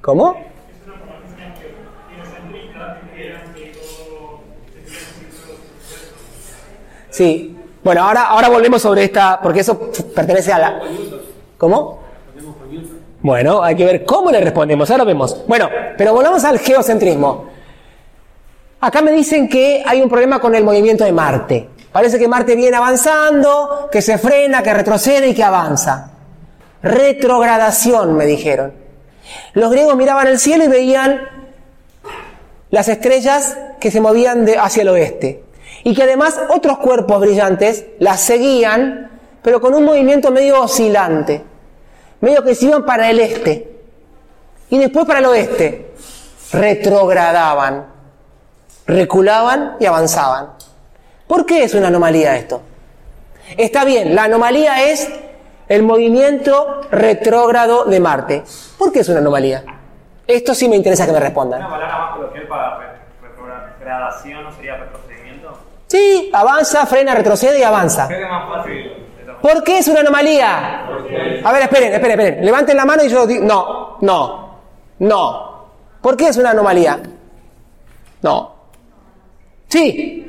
¿Cómo? Sí. Bueno, ahora, ahora volvemos sobre esta, porque eso pertenece a la... ¿Cómo? Bueno, hay que ver cómo le respondemos, ahora vemos. Bueno, pero volvamos al geocentrismo. Acá me dicen que hay un problema con el movimiento de Marte. Parece que Marte viene avanzando, que se frena, que retrocede y que avanza. Retrogradación, me dijeron. Los griegos miraban el cielo y veían las estrellas que se movían de, hacia el oeste. Y que además otros cuerpos brillantes las seguían, pero con un movimiento medio oscilante. Medio que se iban para el este. Y después para el oeste. Retrogradaban. Reculaban y avanzaban. ¿Por qué es una anomalía esto? Está bien, la anomalía es el movimiento retrógrado de Marte. ¿Por qué es una anomalía? Esto sí me interesa que me respondan. Una palabra más coloquial para re- retrogradación no sería retrocedimiento. Sí, avanza, frena, retrocede y avanza. ¿Por qué es una anomalía? A ver, esperen, esperen, esperen. Levanten la mano y yo digo, no, no, no. ¿Por qué es una anomalía? No. Sí.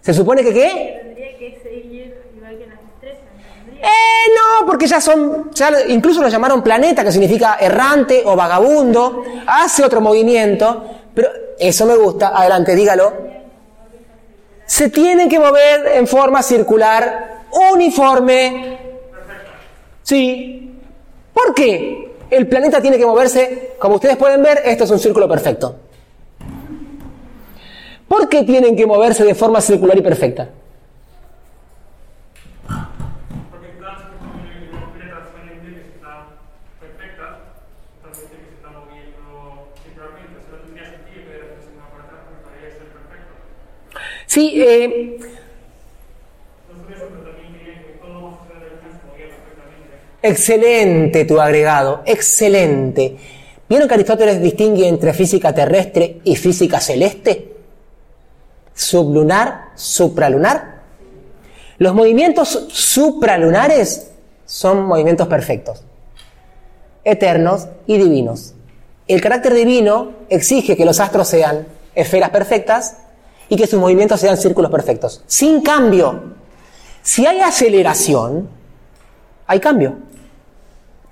¿Se supone que qué? Tendría que seguir igual que las estrellas. Tendría Eh, no, porque ya son, ya incluso lo llamaron planeta, que significa errante o vagabundo, hace otro movimiento, eso me gusta, adelante, dígalo. Se tienen que mover en forma circular, uniforme. Sí. ¿Por qué? El planeta tiene que moverse, como ustedes pueden ver, esto es un círculo perfecto. ¿Por qué tienen que moverse de forma circular y perfecta? Porque cada situación de los planetas suelen que están perfectas, totalmente que se están moviendo circularmente. O sea, no tendría sentido que de repente se mueva para atrás porque todavía es ser perfecto. Sí, eh, No solo eso, pero también querían que todo más allá de la luz se movía perfectamente. Excelente tu agregado, excelente. ¿Vieron que Aristóteles distingue entre física terrestre y física celeste? Sublunar, supralunar. Los movimientos supralunares son movimientos perfectos, eternos y divinos. El carácter divino exige que los astros sean esferas perfectas y que sus movimientos sean círculos perfectos. Sin cambio, si hay aceleración, hay cambio.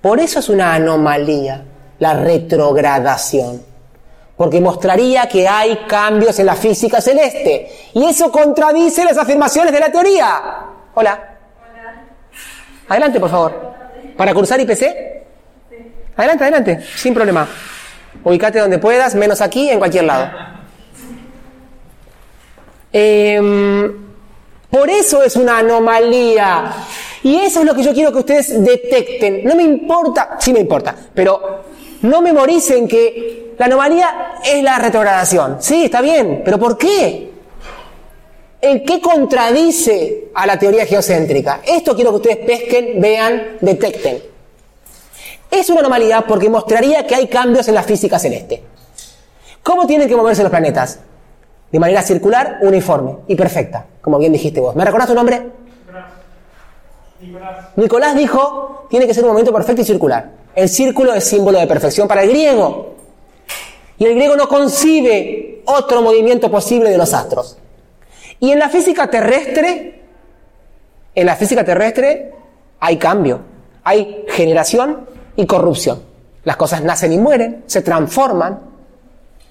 Por eso es una anomalía la retrogradación, porque mostraría que hay cambios en la física celeste y eso contradice las afirmaciones de la teoría. Hola. Adelante, por favor. ¿Para cursar IPC? Adelante, adelante, sin problema. Ubicate donde puedas, menos aquí, en cualquier lado. Em, por eso es una anomalía. Y eso es lo que yo quiero que ustedes detecten. No me importa, sí me importa, pero no memoricen que la anomalía es la retrogradación. Sí, está bien, pero ¿por qué? ¿En qué contradice a la teoría geocéntrica? Esto quiero que ustedes pesquen, vean, detecten. Es una anomalía porque mostraría que hay cambios en la física celeste. ¿Cómo tienen que moverse los planetas? De manera circular, uniforme y perfecta, como bien dijiste vos. ¿Me recordás tu nombre? Nicolás. Nicolás dijo, tiene que ser un movimiento perfecto y circular. El círculo es símbolo de perfección para el griego. Y el griego no concibe otro movimiento posible de los astros. Y en la física terrestre, en la física terrestre hay cambio, hay generación y corrupción. Las cosas nacen y mueren, se transforman.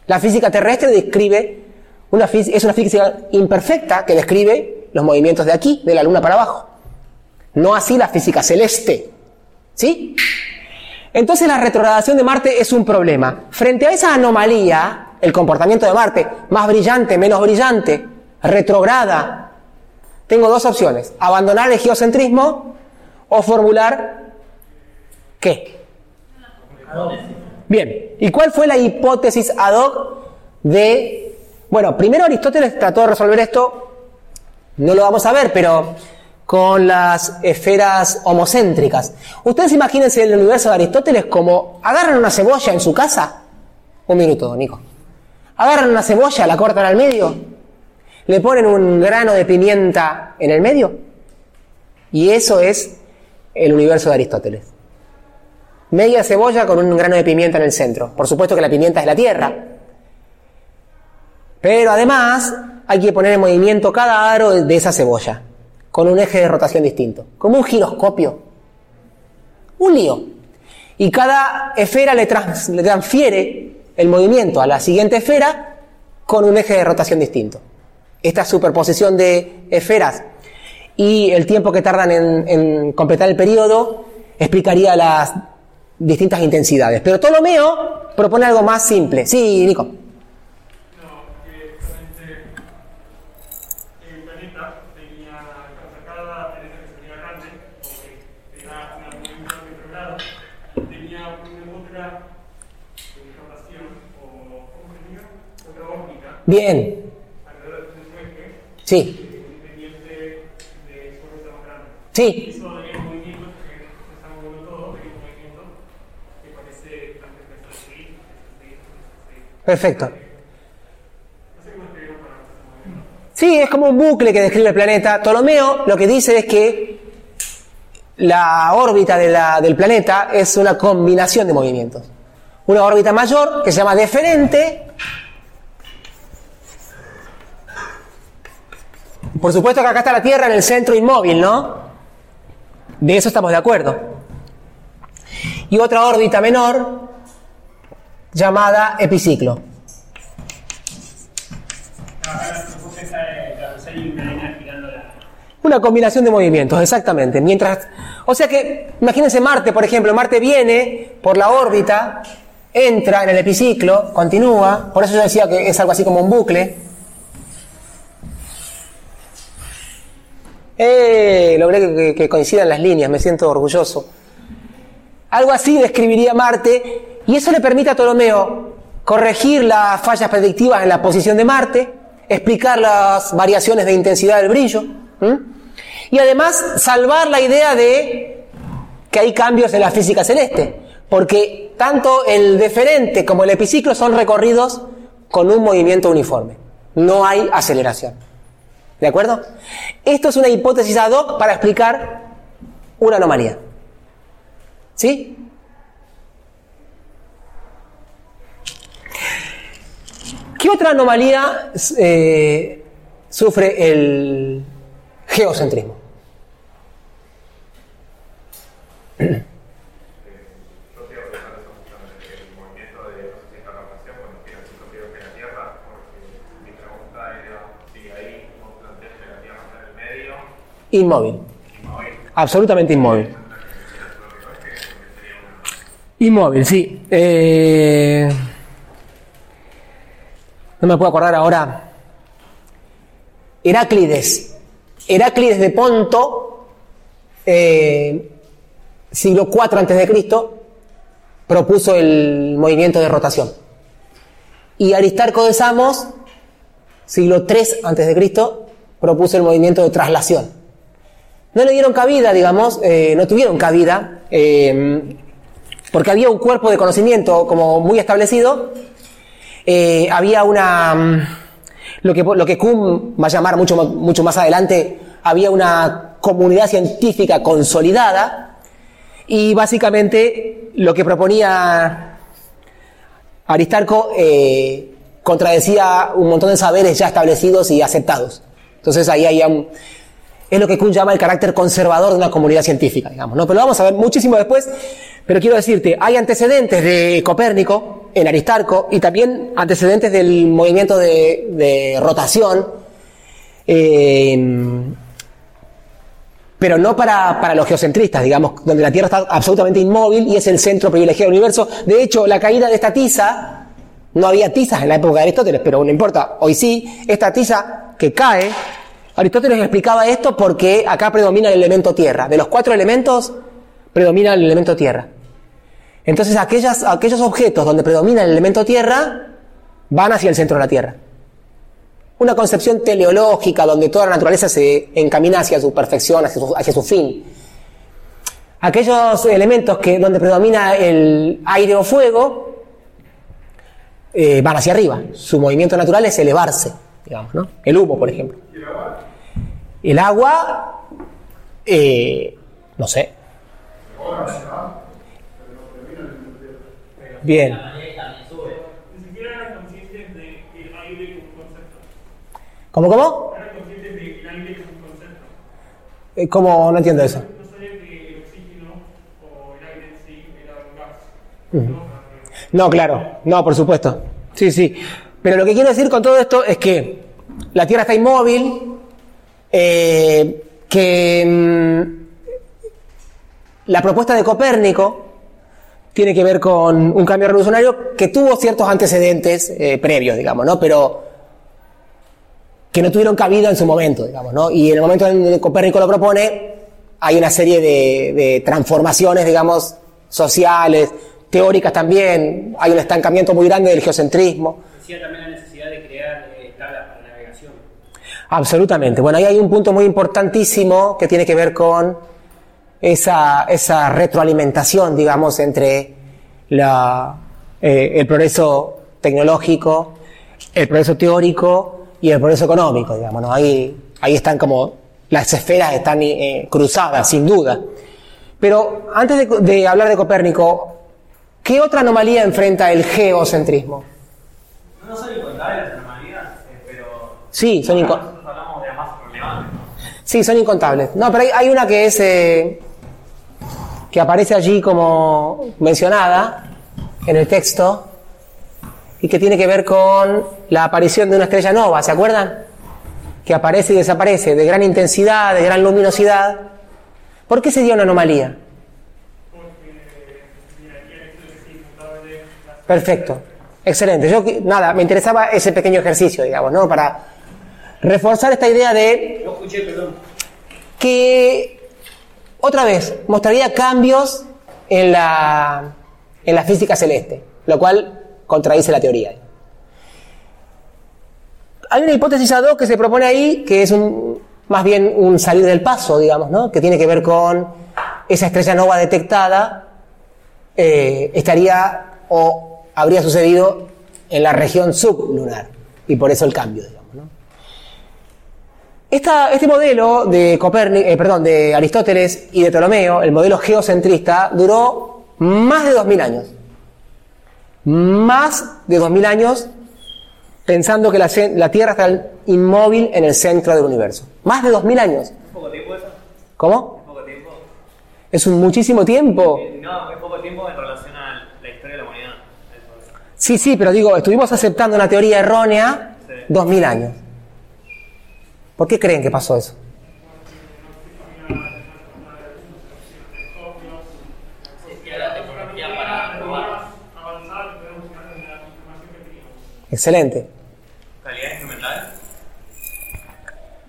La física terrestre describe una es una física imperfecta que describe los movimientos de aquí, de la luna para abajo. No así la física celeste. ¿Sí? Entonces la retrogradación de Marte es un problema. Frente a esa anomalía, el comportamiento de Marte, más brillante, menos brillante, retrograda, tengo dos opciones. Abandonar el geocentrismo o formular ¿qué? Bien. ¿Y cuál fue la hipótesis ad hoc de... Bueno, primero Aristóteles trató de resolver esto, no lo vamos a ver, pero con las esferas homocéntricas. Ustedes imagínense el universo de Aristóteles como agarran una cebolla en su casa. Un minuto, Nico. Agarran una cebolla, la cortan al medio, le ponen un grano de pimienta en el medio. Y eso es el universo de Aristóteles. Media cebolla con un grano de pimienta en el centro. Por supuesto que la pimienta es la tierra. Pero además hay que poner en movimiento cada aro de esa cebolla, con un eje de rotación distinto, como un giroscopio. Un lío. Y cada esfera le, trans- le transfiere el movimiento a la siguiente esfera con un eje de rotación distinto. Esta superposición de esferas y el tiempo que tardan en, en completar el periodo explicaría las distintas intensidades. Pero Ptolomeo propone algo más simple. Sí, Nico. No, que justamente el planeta tenía, o sea, cada planeta que se veía grande, o que tenía una movimiento retrogrado, tenía una otra eh, rotación, o ¿cómo se diga? Otra órbita Bien. alrededor de su eje, Sí. independiente de su órbita más grande. Sí. Eso daría un movimiento que se está moviendo todo, daría un movimiento que parece antes de seguir, seguir, seguir. Perfecto. No sé cómo escribirlo para no ese movimiento. Sí, es como un bucle que describe el planeta. Ptolomeo lo que dice es que la órbita del planeta es una combinación de movimientos. Una órbita mayor que se llama deferente. Por supuesto que acá está la Tierra en el centro inmóvil, ¿no? De eso estamos de acuerdo. Y otra órbita menor llamada epiciclo. Una combinación de movimientos, exactamente. Mientras, o sea que, imagínense Marte, por ejemplo, Marte viene por la órbita, entra en el epiciclo, continúa, por eso yo decía que es algo así como un bucle. Eh, logré que, coincidan las líneas, me siento orgulloso. Algo así describiría Marte, y eso le permite a Ptolomeo corregir las fallas predictivas en la posición de Marte, explicar las variaciones de intensidad del brillo, y además salvar la idea de que hay cambios en la física celeste, porque tanto el deferente como el epiciclo son recorridos con un movimiento uniforme, no hay aceleración. ¿De acuerdo? Esto es una hipótesis ad hoc para explicar una anomalía. ¿Sí? ¿Qué otra anomalía eh, sufre el geocentrismo? [CLEARS THROAT] Yo quiero pensar eso justamente, que el movimiento de no sé si esta rotación cuando gira su propio eje en la Tierra, porque mi pregunta era si ahí vos planteas que la Tierra está en el medio, Inmóvil. Absolutamente inmóvil. Inmóvil, sí. Eh, no me puedo acordar ahora. Heráclides. Heráclides de Ponto, eh, siglo IV Cristo, propuso el movimiento de rotación. Y Aristarco de Samos, siglo III Cristo, propuso el movimiento de traslación no le dieron cabida, digamos, eh, no tuvieron cabida, eh, porque había un cuerpo de conocimiento como muy establecido, eh, había una... mm, lo que, lo Kuhn va a llamar mucho, mucho más adelante, había una comunidad científica consolidada y básicamente lo que proponía Aristarco contradecía un montón de saberes ya establecidos y aceptados. Entonces ahí hay un, es lo que Kuhn llama el carácter conservador de una comunidad científica, digamos, ¿no? Pero lo vamos a ver muchísimo después. Pero quiero decirte, hay antecedentes de Copérnico en Aristarco y también antecedentes del movimiento de, rotación, eh, pero no para, para los geocentristas, digamos, donde la Tierra está absolutamente inmóvil y es el centro privilegiado del universo. De hecho, la caída de esta tiza, no había tizas en la época de Aristóteles, pero no importa, hoy sí, esta tiza que cae, Aristóteles explicaba esto porque acá predomina el elemento tierra. De los cuatro elementos, predomina el elemento tierra. Entonces, aquellos objetos donde predomina el elemento tierra van hacia el centro de la Tierra. Una concepción teleológica donde toda la naturaleza se encamina hacia su perfección, hacia su, hacia su fin. Aquellos elementos que, donde predomina el aire o fuego eh, van hacia arriba. Su movimiento natural es elevarse, digamos, ¿no? El humo, por ejemplo. El agua, eh, no sé. Bien. ¿Cómo, cómo? Eh, ¿Cómo? No entiendo eso. No, claro, no, por supuesto. Sí, sí. Pero lo que quiero decir con todo esto es que la Tierra está inmóvil, eh, que mm, la propuesta de Copérnico tiene que ver con un cambio revolucionario que tuvo ciertos antecedentes eh, previos, digamos, ¿no? Pero que no tuvieron cabida en su momento, digamos, ¿no? Y en el momento en que Copérnico lo propone, hay una serie de, transformaciones, digamos, sociales, teóricas también, hay un estancamiento muy grande del geocentrismo también la necesidad de crear eh, tablas para navegación. Absolutamente. Bueno, ahí hay un punto muy importantísimo que tiene que ver con esa, esa retroalimentación, digamos, entre la, eh, el progreso tecnológico, el progreso teórico y el progreso económico, digamos, ¿no? Ahí, ahí están como, las esferas están eh, cruzadas, sin duda. Pero antes de, de hablar de Copérnico, ¿qué otra anomalía enfrenta el geocentrismo? No son incontables las anomalías, eh, pero Sí, son inco- nosotros hablamos de las más relevantes. ¿no? Sí, son incontables. No, pero hay, una que es eh, que aparece allí como mencionada en el texto y que tiene que ver con la aparición de una estrella nova, ¿se acuerdan? Que aparece y desaparece, de gran intensidad, de gran luminosidad. ¿Por qué se dio una anomalía? Perfecto, excelente. Yo nada, me interesaba ese pequeño ejercicio, digamos, ¿no? Para reforzar esta idea de No escuché, perdón. que otra vez mostraría cambios en la, en la física celeste, lo cual contradice la teoría. Hay una hipótesis ad hoc que se propone ahí, que es un, más bien un salir del paso, digamos, ¿no? que tiene que ver con esa estrella nova detectada, eh, estaría o habría sucedido en la región sublunar, y por eso el cambio, digamos. Esta- este modelo de Copérnico, eh, perdón, de Aristóteles y de Ptolomeo, el modelo geocentrista, duró más de 2000 años. Más de 2000 años pensando que la, Tierra está inmóvil en el centro del universo. Más de 2000 años. ¿Es poco tiempo eso? ¿Cómo? ¿Es poco tiempo? Es un muchísimo tiempo. Eh, No, es poco tiempo en relación a la historia de la humanidad. Sí, sí, pero digo, estuvimos aceptando una teoría errónea Sí. 2000 años. ¿Por qué creen que pasó eso? Excelente. ¿Calidad instrumental?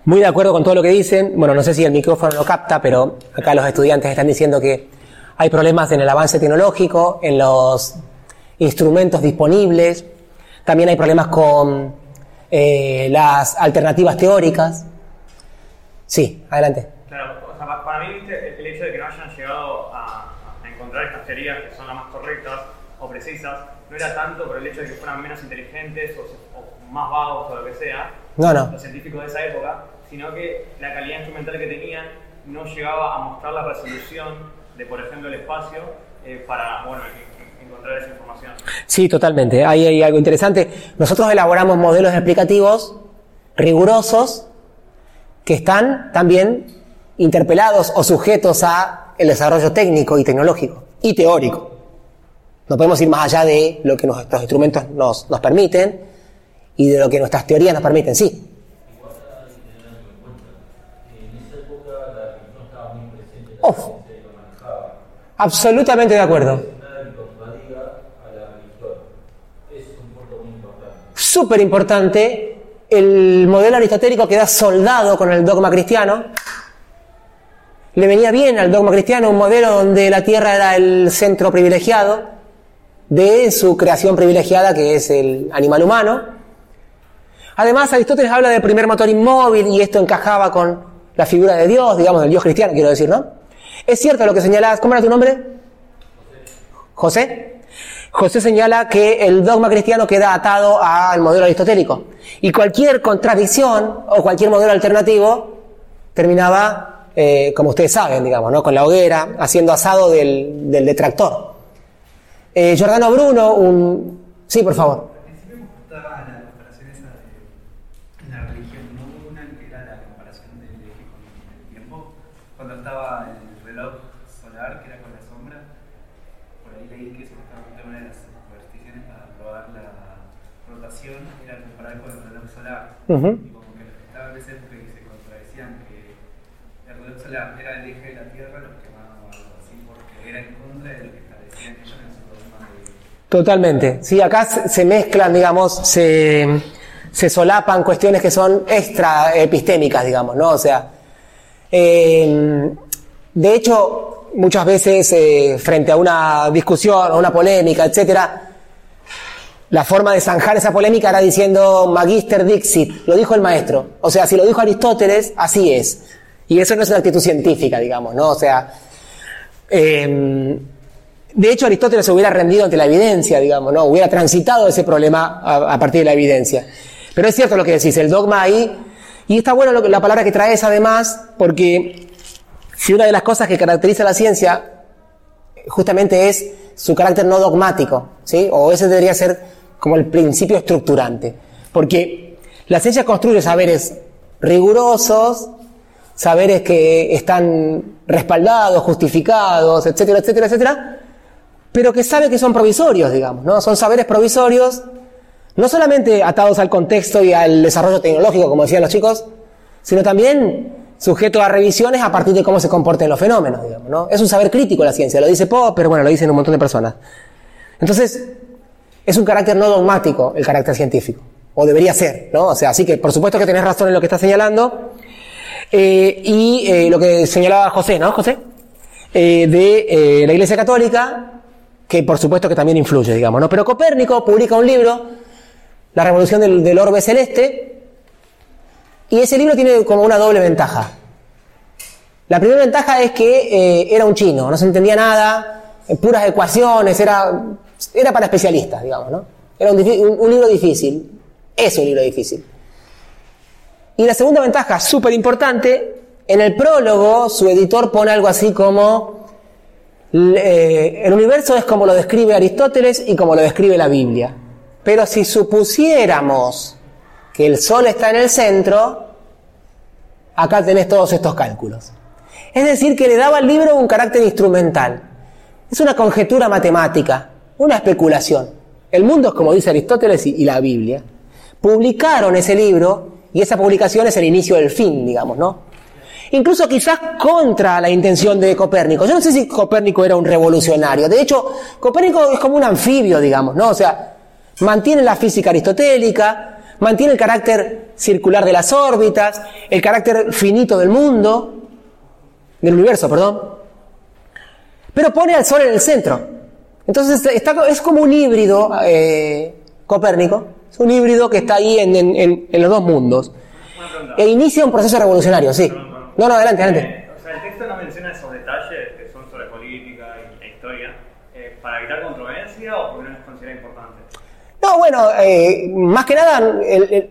Muy de acuerdo con todo lo que dicen. Bueno, no sé si el micrófono lo capta, pero acá los estudiantes están diciendo que hay problemas en el avance tecnológico, en los instrumentos disponibles. También hay problemas con eh, las alternativas teóricas. Sí, adelante. Claro, o sea, pa- para mí ¿viste? el hecho de que no hayan llegado a, a encontrar estas teorías que son las más correctas o precisas, no era tanto por el hecho de que fueran menos inteligentes o, más vagos o lo que sea, No, no. los científicos de esa época, sino que la calidad instrumental que tenían no llegaba a mostrar la resolución de, por ejemplo, el espacio eh, para bueno, en- en- encontrar esa información. Sí, totalmente. Ahí hay algo interesante. Nosotros elaboramos modelos explicativos rigurosos que están también interpelados o sujetos a el desarrollo técnico y tecnológico y teórico. No podemos ir más allá de lo que nuestros instrumentos nos, nos permiten y de lo que nuestras teorías nos permiten, sí. Uf. Absolutamente de acuerdo. Súper importante, el modelo aristotélico queda soldado con el dogma cristiano. Le venía bien al dogma cristiano un modelo donde la tierra era el centro privilegiado de su creación privilegiada, que es el animal humano. Además, Aristóteles habla del primer motor inmóvil y esto encajaba con la figura de Dios, digamos, del Dios cristiano, quiero decir, ¿no? Es cierto lo que señalabas. ¿Cómo era tu nombre? José. José señala que el dogma cristiano queda atado al modelo aristotélico. Y cualquier contradicción o cualquier modelo alternativo terminaba, eh, como ustedes saben, digamos, ¿no? con la hoguera, haciendo asado del, del detractor. Eh, Giordano Bruno, un... Sí, por favor. Al principio me gustaba la comparación esa de la religión, no hubo una que era la comparación del eje con el tiempo, cuando estaba el reloj solar, que era con la sombra, por ahí leí que supuestamente una de las supersticiones para probar la rotación era comparar con el reloj y como que los que estaban época y se contradecían que el reloj solar era el eje de la Tierra, los quemaban o algo así, porque era en contra de lo que establecían ellos en su dogma de... Totalmente. Sí, acá se mezclan, digamos, se, se solapan cuestiones que son extra epistémicas, digamos, ¿no? O sea, eh, de hecho, muchas veces eh, frente a una discusión o una polémica, etcétera, la forma de zanjar esa polémica era diciendo Magister Dixit, lo dijo el maestro. O sea, si lo dijo Aristóteles, así es. Y eso no es una actitud científica, digamos, ¿no? O sea, eh, de hecho, Aristóteles se hubiera rendido ante la evidencia, digamos, ¿no? Hubiera transitado ese problema a, partir de la evidencia. Pero es cierto lo que decís, el dogma ahí, y está bueno la palabra que traes además, porque si una de las cosas que caracteriza a la ciencia justamente es su carácter no dogmático, ¿sí? O ese debería ser como el principio estructurante. Porque la ciencia construye saberes rigurosos, saberes que están respaldados, justificados, etcétera, etcétera, etcétera, pero que sabe que son provisorios, digamos, ¿no? Son saberes provisorios, no solamente atados al contexto y al desarrollo tecnológico, como decían los chicos, sino también sujeto a revisiones a partir de cómo se comporten los fenómenos, digamos, ¿no? Es un saber crítico la ciencia, lo dice Poe, pero bueno, lo dicen un montón de personas. Entonces, es un carácter no dogmático el carácter científico, o debería ser, ¿no? O sea, así que por supuesto que tenés razón en lo que estás señalando, eh, y eh, lo que señalaba José, ¿no, José? Eh, de la Iglesia Católica, que por supuesto que también influye, digamos, ¿no? Pero Copérnico publica un libro, La Revolución del, Orbe Celeste, y ese libro tiene como una doble ventaja. La primera ventaja es que era un chino, no se entendía nada, puras ecuaciones, era, era para especialistas, digamos, ¿no? Era un, libro difícil, es un libro difícil. Y la segunda ventaja, súper importante, en el prólogo su editor pone algo así como, eh, el universo es como lo describe Aristóteles y como lo describe la Biblia. Pero si supusiéramos que el Sol está en el centro, acá tenés todos estos cálculos. Es decir, que le daba al libro un carácter instrumental. Es una conjetura matemática, una especulación. El mundo es como dice Aristóteles y, la Biblia. Publicaron ese libro y esa publicación es el inicio del fin, digamos, ¿no? Incluso quizás contra la intención de Copérnico. Yo no sé si Copérnico era un revolucionario. De hecho, Copérnico es como un anfibio, digamos, ¿no? O sea, mantiene la física aristotélica, mantiene el carácter circular de las órbitas, el carácter finito del mundo, del universo, perdón, pero pone al Sol en el centro. Entonces está- es como un híbrido eh, Copérnico, es un híbrido que está ahí en, en- en- en los dos mundos. E inicia un proceso revolucionario, sí. No, no, adelante, adelante. Eh, o sea, el texto no menciona esos detalles que son sobre política y, e historia eh, para evitar controversia o porque no les considera importante. No, No, bueno, eh, más que nada, el- el-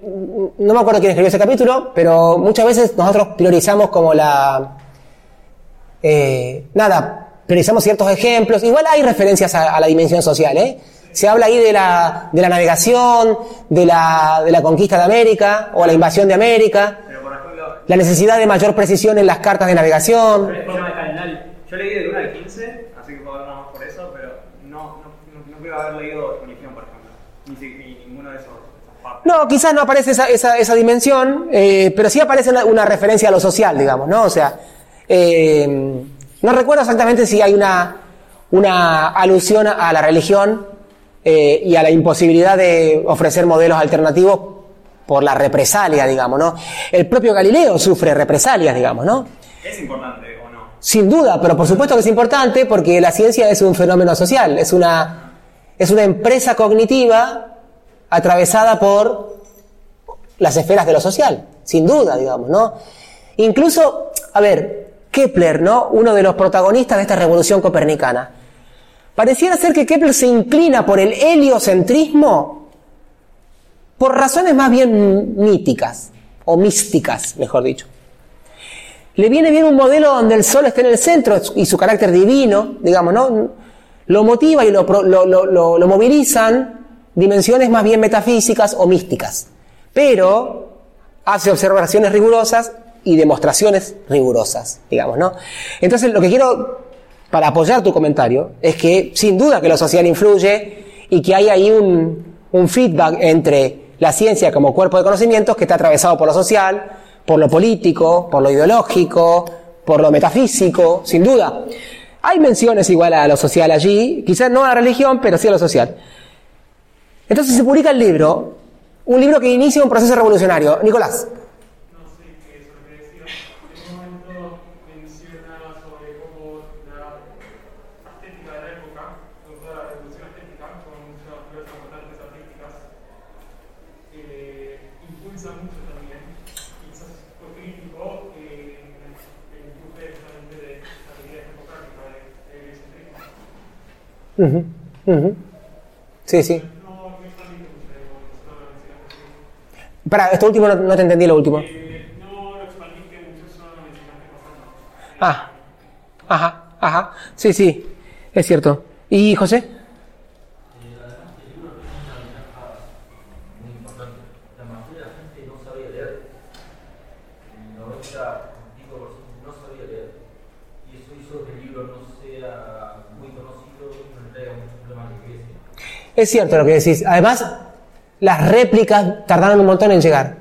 no me acuerdo quién escribió ese capítulo, pero muchas veces nosotros priorizamos como la... eh, nada, priorizamos ciertos ejemplos. Igual hay referencias a, a la dimensión social, ¿eh? Se habla ahí de la, de la navegación, de la, de la conquista de América o la invasión de América, Pero por ejemplo, la necesidad de mayor precisión en las cartas de navegación. Pero es forma de calendario. yo leí del 1 al 15, así que puedo hablar más por eso, pero no, no, no, no creo haber leído religión, por ejemplo. Ni, si- ni ninguno de esos. No, quizás no aparece esa, esa, esa dimensión, eh, pero sí aparece una, una referencia a lo social, digamos, ¿no? O sea, eh, no recuerdo exactamente si hay una, una alusión a la religión eh, y a la imposibilidad de ofrecer modelos alternativos por la represalia, digamos, ¿no? El propio Galileo sufre represalias, digamos, ¿no? ¿Es importante o no? Sin duda, pero por supuesto que es importante porque la ciencia es un fenómeno social, es una, es una empresa cognitiva atravesada por las esferas de lo social, sin duda, digamos, ¿no? Incluso, a ver, Kepler, ¿no? Uno de los protagonistas de esta revolución copernicana. Pareciera ser que Kepler se inclina por el heliocentrismo por razones más bien míticas, o místicas, mejor dicho. Le viene bien un modelo donde el sol esté en el centro y su carácter divino, digamos, ¿no? Lo motiva y lo, lo- lo- lo movilizan dimensiones más bien metafísicas o místicas. Pero hace observaciones rigurosas y demostraciones rigurosas, digamos, ¿no? Entonces, lo que quiero, para apoyar tu comentario, es que sin duda que lo social influye y que hay ahí un, un feedback entre la ciencia como cuerpo de conocimientos que está atravesado por lo social, por lo político, por lo ideológico, por lo metafísico, sin duda. Hay menciones igual a lo social allí, quizás no a la religión, pero sí a lo social. Entonces se publica el libro, un libro que inicia un proceso revolucionario. Nicolás. No sé qué es lo que decía. En un momento menciona sobre cómo la estética de la época, toda la revolución estética, con muchas diversas corrientes artísticas, eh, impulsa mucho también, quizás fue crítico eh, en el empuje justamente de esta teoría democrática de de heliocentrismo. Ujú, ujú. Sí, sí. No, no está bien mucho, digamos, no lo mencionaste así. Para, esto último no, te entendí lo último. No lo expandiste mucho, solo lo mencionaste pasando. Ah, ajá, ajá. Sí, sí, es cierto. ¿Y José? muy importante. La mayoría de la gente no sabía leer. El 90 y pico por ciento no sabía leer. Y eso hizo que el libro no sea muy conocido y no le traiga muchos problemas a la iglesia. Es cierto lo que decís. Además, las réplicas tardaron un montón en llegar.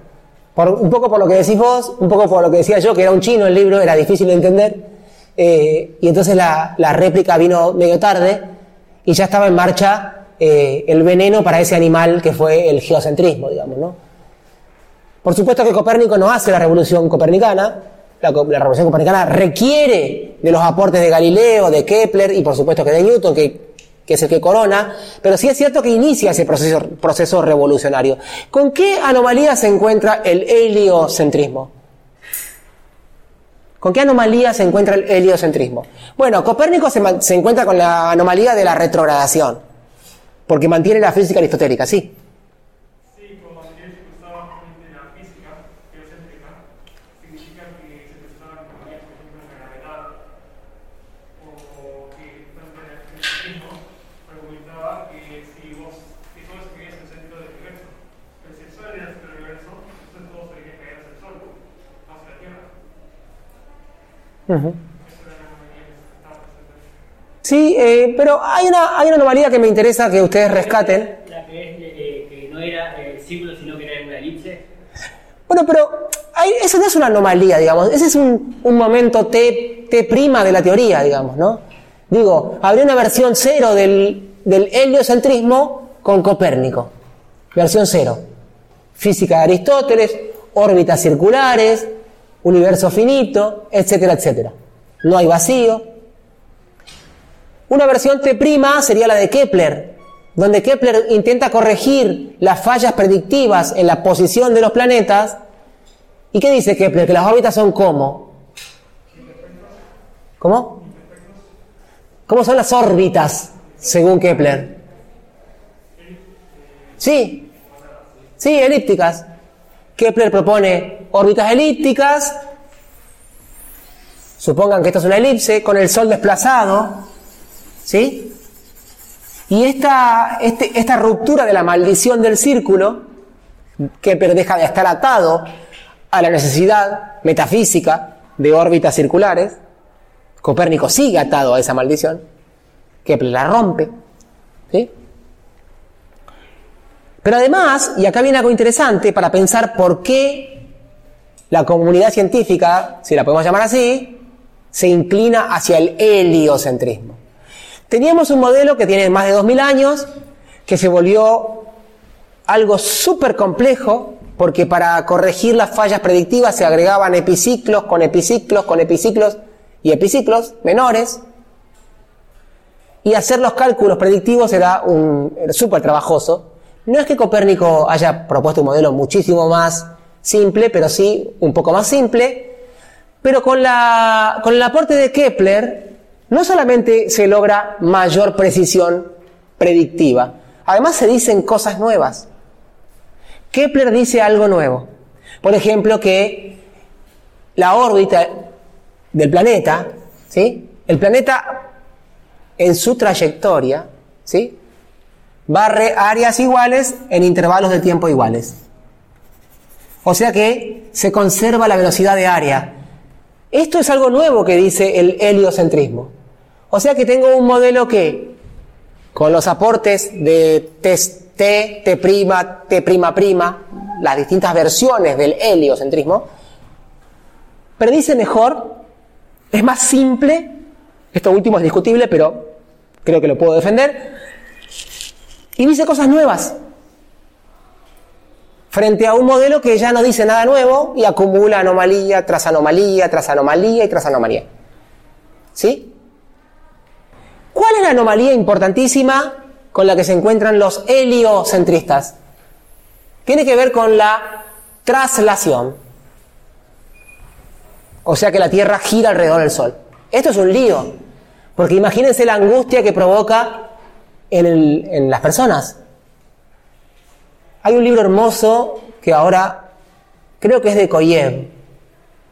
Por, un poco por lo que decís vos, un poco por lo que decía yo, que era un chino el libro, era difícil de entender. eh, y entonces la, la réplica vino medio tarde y ya estaba en marcha eh, el veneno para ese animal que fue el geocentrismo, digamos, ¿no? Por supuesto que Copérnico no hace la revolución copernicana, la, la revolución copernicana requiere de los aportes de Galileo, de Kepler y por supuesto que de Newton, que, que es el que corona, pero sí es cierto que inicia ese proceso, revolucionario. ¿Con qué anomalía se encuentra el heliocentrismo? ¿Con qué anomalía se encuentra el heliocentrismo? Bueno, Copérnico se, encuentra con la anomalía de la retrogradación, porque mantiene la física aristotélica. Sí, como él usaba justamente la física geocéntrica, significa que se presentaban anomalías, por ejemplo, en la gravedad, o que tanto en el relativismo argumentaba que si vos, que todo se creía en el centro del universo, pero si el Sol era el centro del universo, entonces todo se debería caer hacia el Sol, no hacia la Tierra. Sí, eh, pero hay una, hay una anomalía que me interesa que ustedes rescaten. La que, es, eh, que no era eh, círculo, sino que era una elipse. Bueno, pero hay- eso no es una anomalía, digamos. Ese es un, un momento T, T prima de la teoría, digamos, ¿no? Digo, habría una versión cero del, del heliocentrismo con Copérnico. Versión cero. Física de Aristóteles, órbitas circulares, universo finito, etcétera, etcétera. No hay vacío. Una versión T' sería la de Kepler, donde Kepler intenta corregir las fallas predictivas en la posición de los planetas. ¿Y qué dice Kepler? Que las órbitas son cómo? ¿Cómo? ¿Cómo son las órbitas según Kepler? Sí, sí, elípticas. Kepler propone órbitas elípticas. Supongan que esto es una elipse con el Sol desplazado. ¿Sí? Y esta, este, esta ruptura de la maldición del círculo, Kepler deja de estar atado a la necesidad metafísica de órbitas circulares. Copérnico sigue atado a esa maldición. Kepler la rompe. ¿Sí? Pero además, y acá viene algo interesante para pensar por qué la comunidad científica, si la podemos llamar así, se inclina hacia el heliocentrismo. Teníamos un modelo que tiene más de 2000 años, que se volvió algo súper complejo, porque para corregir las fallas predictivas se agregaban epiciclos con epiciclos con epiciclos y epiciclos menores, y hacer los cálculos predictivos era un súper trabajoso. No es que Copérnico haya propuesto un modelo muchísimo más simple, pero sí un poco más simple, pero con, la, con el aporte de Kepler no solamente se logra mayor precisión predictiva, además se dicen cosas nuevas. Kepler dice algo nuevo. Por ejemplo, que la órbita del planeta, ¿sí? El planeta en su trayectoria, ¿sí? barre áreas iguales en intervalos de tiempo iguales. O sea que se conserva la velocidad de área. Esto es algo nuevo que dice el heliocentrismo. O sea que tengo un modelo que, con los aportes de T, T', T', las distintas versiones del heliocentrismo, predice mejor, es más simple, esto último es discutible, pero creo que lo puedo defender, y dice cosas nuevas. Frente a un modelo que ya no dice nada nuevo y acumula anomalía tras anomalía, tras anomalía y tras anomalía. ¿Sí? ¿Cuál es la anomalía importantísima con la que se encuentran los heliocentristas? Tiene que ver con la traslación. O sea que la Tierra gira alrededor del Sol. Esto es un lío. Porque imagínense la angustia que provoca en, las personas. Hay un libro hermoso que ahora creo que es de Koyev,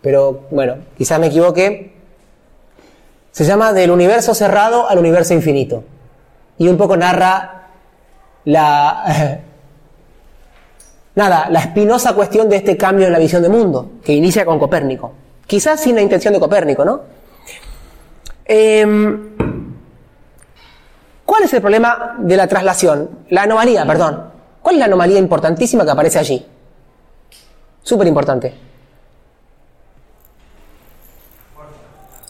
pero bueno, quizás me equivoqué. Se llama Del universo cerrado al universo infinito. Y un poco narra la, [LAUGHS] nada, la espinosa cuestión de este cambio en la visión del mundo, que inicia con Copérnico. Quizás sin la intención de Copérnico, ¿no? Em, ¿Cuál es el problema de la traslación? La anomalía, perdón. ¿Cuál es la anomalía importantísima que aparece allí? Súper importante.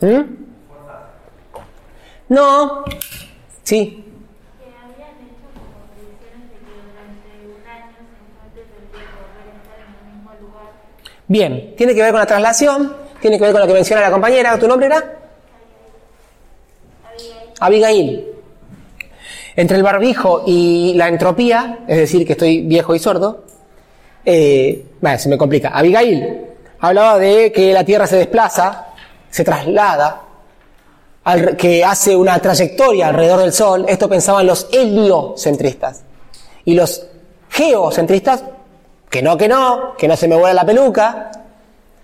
¿Mm? No. Sí. Bien, tiene que ver con la traslación, tiene que ver con lo que menciona la compañera. ¿Tu nombre era? Abigail. Entre el barbijo y la entropía, es decir, que estoy viejo y sordo, eh, se me complica. Abigail hablaba de que la Tierra se desplaza, se traslada, que hace una trayectoria alrededor del Sol. Esto pensaban los heliocentristas. Y los geocentristas, que no, que no, que no se me vuela la peluca,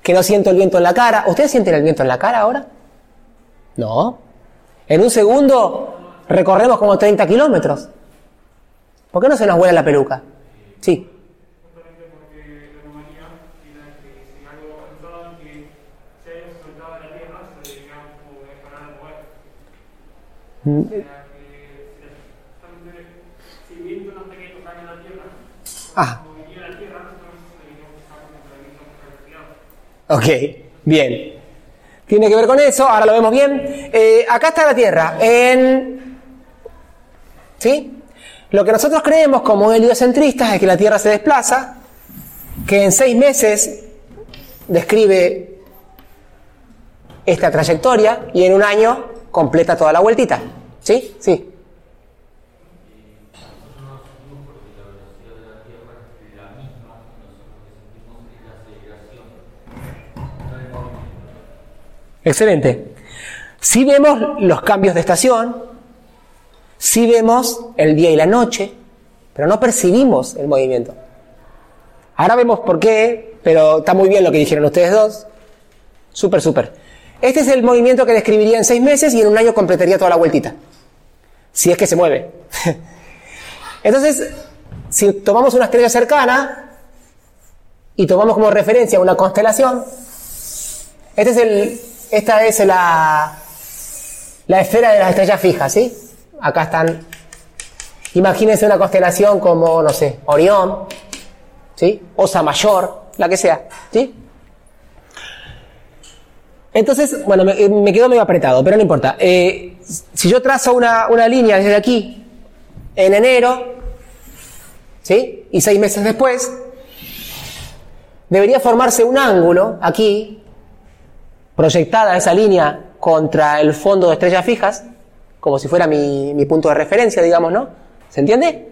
que no siento el viento en la cara. ¿Ustedes sienten el viento en la cara ahora? No. En un segundo recorremos como 30 kilómetros. ¿Por qué no se nos vuela la peluca? Sí. Ah. Ok, bien. Tiene que ver con eso, ahora lo vemos bien. Eh, acá está la Tierra, en ¿Sí? Lo que nosotros creemos como heliocentristas es que la Tierra se desplaza, que en seis meses describe esta trayectoria y en un año completa toda la vueltita. ¿Sí? Sí. Excelente. Si vemos los cambios de estación, si vemos el día y la noche, pero no percibimos el movimiento. Ahora vemos por qué, pero está muy bien lo que dijeron ustedes dos. Súper, súper. Este es el movimiento que describiría en seis meses y en un año completaría toda la vueltita. Si es que se mueve. [LAUGHS] Entonces, si tomamos una estrella cercana y tomamos como referencia una constelación, este es el, esta es la, la esfera de las estrellas fijas, ¿sí? Acá están. Imagínense una constelación como, no sé, Orión, ¿sí? Osa Mayor, la que sea, ¿sí? Entonces, bueno, me, quedo medio apretado, pero no importa. Eh, si yo trazo una, una línea desde aquí, en enero, ¿sí? Y seis meses después, debería formarse un ángulo aquí, proyectada esa línea contra el fondo de estrellas fijas, como si fuera mi, mi punto de referencia, digamos, ¿no? ¿Se entiende?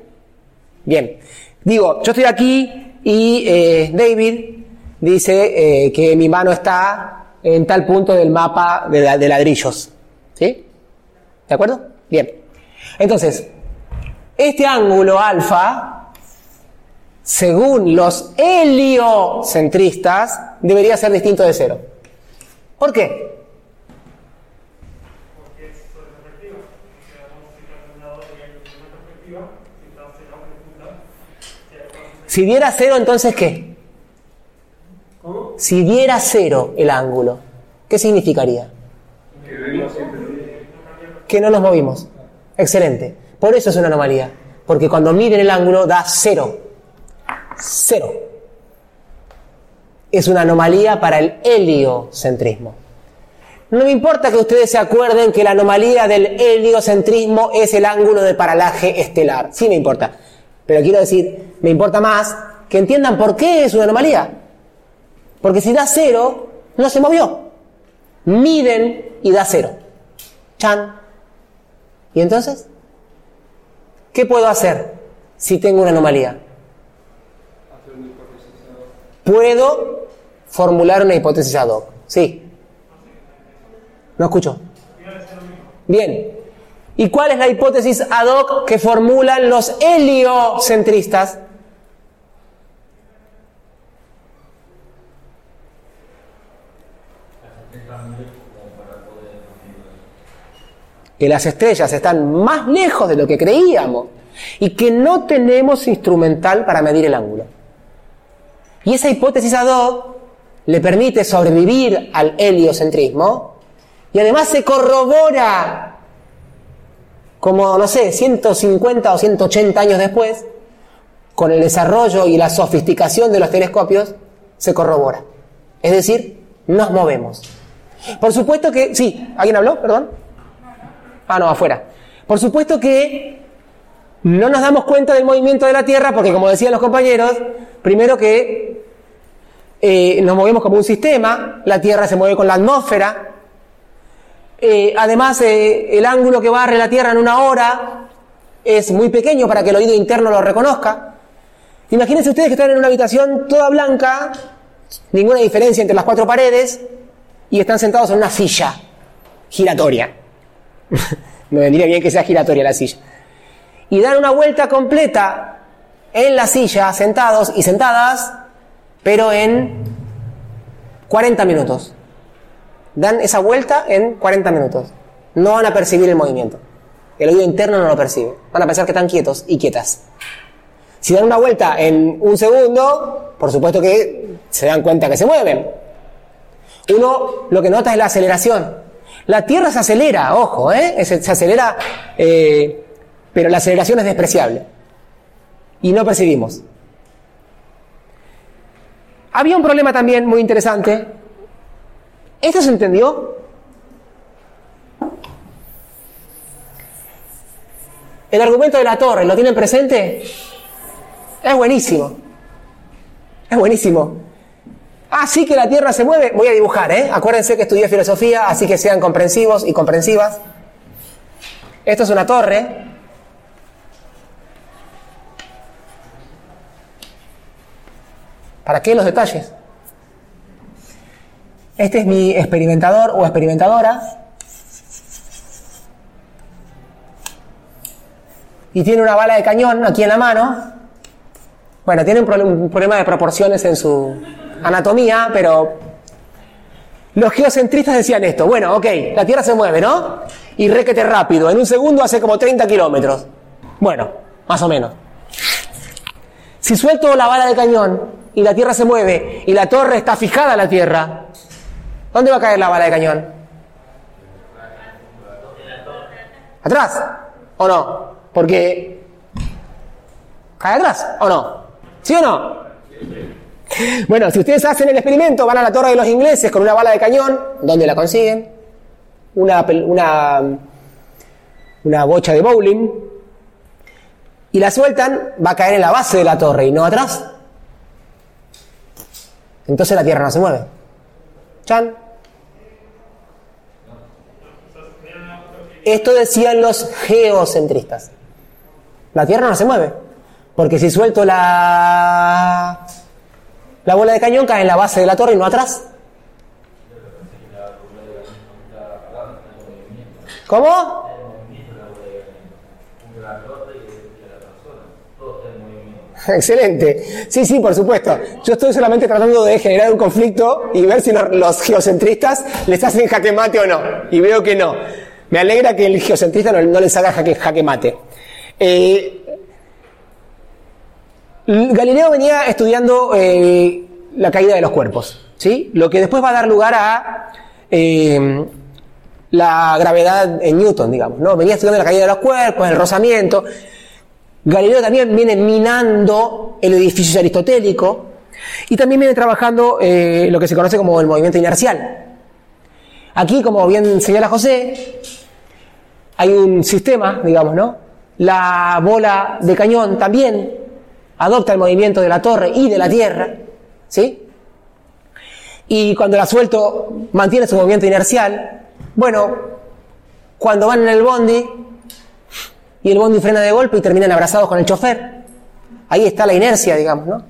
Bien. Digo, yo estoy aquí y eh, David dice eh, que mi mano está en tal punto del mapa de, de ladrillos. ¿Sí? ¿De acuerdo? Bien. Entonces, este ángulo alfa, según los heliocentristas, debería ser distinto de cero. ¿Por qué? Si diera cero, entonces ¿qué? Si diera cero el ángulo, ¿qué significaría? Que no nos movimos. Excelente. Por eso es una anomalía. Porque cuando miden el ángulo da cero. Cero. Es una anomalía para el heliocentrismo. No me importa que ustedes se acuerden que la anomalía del heliocentrismo es el ángulo de paralaje estelar. Sí me importa. Pero quiero decir, me importa más que entiendan por qué es una anomalía. Porque si da cero, no se movió. Miden y da cero. Chan. ¿Y entonces? ¿Qué puedo hacer si tengo una anomalía? Puedo formular una hipótesis ad hoc. Sí. No escucho. Bien. ¿Y cuál es la hipótesis ad hoc que formulan los heliocentristas? que las estrellas están más lejos de lo que creíamos y que no tenemos instrumental para medir el ángulo. Y esa hipótesis ad hoc le permite sobrevivir al heliocentrismo y además se corrobora como, no sé, 150 o 180 años después, con el desarrollo y la sofisticación de los telescopios, se corrobora. Es decir, nos movemos. Por supuesto que, sí, ¿alguien habló? Perdón. Ah, no, afuera. Por supuesto que no nos damos cuenta del movimiento de la Tierra porque, como decían los compañeros, primero que eh, nos movemos como un sistema, la Tierra se mueve con la atmósfera, eh, además eh, el ángulo que barre la Tierra en una hora es muy pequeño para que el oído interno lo reconozca. Imagínense ustedes que están en una habitación toda blanca, ninguna diferencia entre las cuatro paredes, y están sentados en una silla giratoria. [LAUGHS] Me vendría bien que sea giratoria la silla. Y dan una vuelta completa en la silla, sentados y sentadas, pero en 40 minutos. Dan esa vuelta en 40 minutos. No van a percibir el movimiento. El oído interno no lo percibe. Van a pensar que están quietos y quietas. Si dan una vuelta en un segundo, por supuesto que se dan cuenta que se mueven. Uno lo que nota es la aceleración. La Tierra se acelera, ojo, ¿eh? se, acelera, eh, pero la aceleración es despreciable. Y no percibimos. Había un problema también muy interesante. ¿Esto se entendió? El argumento de la torre, ¿lo tienen presente? Es buenísimo. Es buenísimo. Ah, sí que la Tierra se mueve. Voy a dibujar, ¿eh? Acuérdense que estudié filosofía, así que sean comprensivos y comprensivas. Esto es una torre. ¿Para qué los detalles? Este es mi experimentador o experimentadora. y tiene una bala de cañón aquí en la mano, bueno, tiene un, problem- un problema de proporciones en su anatomía, pero los geocentristas decían esto, bueno, ok, la Tierra se mueve, ¿no? Y requete rápido, en un segundo hace como 30 kilómetros. Bueno, más o menos. Si suelto la bala de cañón y la Tierra se mueve y la torre está fijada a la Tierra, ¿dónde va a caer la bala de cañón? ¿Atrás? ¿O no? Porque... ¿Cae atrás o no? ¿Sí o no? Bueno, si ustedes hacen el experimento, van a la torre de los ingleses con una bala de cañón, ¿dónde la consiguen? Una, una, una bocha de bowling, y la sueltan, va a caer en la base de la torre y no atrás. Entonces la Tierra no se mueve. Chan. Esto decían los geocentristas. La Tierra no se mueve. Porque si suelto la, la bola de cañón, cae en la base de la torre y no atrás. ¿Cómo? [LAUGHS] Excelente. Sí, sí, por supuesto. Yo estoy solamente tratando de generar un conflicto y ver si los, geocentristas les hacen jaque mate o no. Y veo que no. Me alegra que el geocentrista no, les haga jaque, jaque mate. Eh, Galileo venía estudiando eh, la caída de los cuerpos, ¿sí? Lo que después va a dar lugar a eh, la gravedad en Newton, digamos, ¿no? Venía estudiando la caída de los cuerpos, el rozamiento. Galileo también viene minando el edificio aristotélico y también viene trabajando eh, lo que se conoce como el movimiento inercial. Aquí, como bien señala José, hay un sistema, digamos, ¿no? La bola de cañón también adopta el movimiento de la torre y de la tierra, ¿sí? Y cuando la suelto mantiene su movimiento inercial. Bueno, cuando van en el bondi y el bondi frena de golpe y terminan abrazados con el chofer, ahí está la inercia, digamos, ¿no?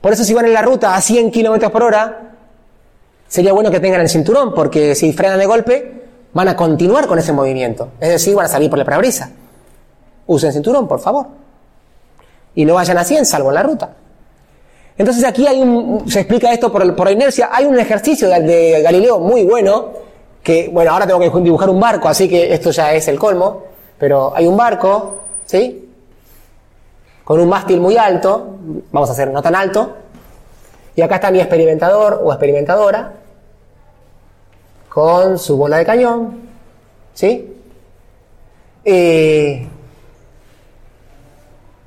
Por eso si van en la ruta a 100 kilómetros por hora, sería bueno que tengan el cinturón, porque si frenan de golpe, van a continuar con ese movimiento. Es decir, van a salir por la parabrisa. Usen cinturón, por favor. Y no vayan a 100, salvo en la ruta. Entonces aquí se explica esto por, por inercia. Hay un ejercicio de, de Galileo muy bueno, que, bueno, ahora tengo que dibujar un barco, así que esto ya es el colmo, pero hay un barco, ¿sí? Con un mástil muy alto, vamos a hacer no tan alto, y acá está mi experimentador o experimentadora, con su bola de cañón, ¿sí? Eh,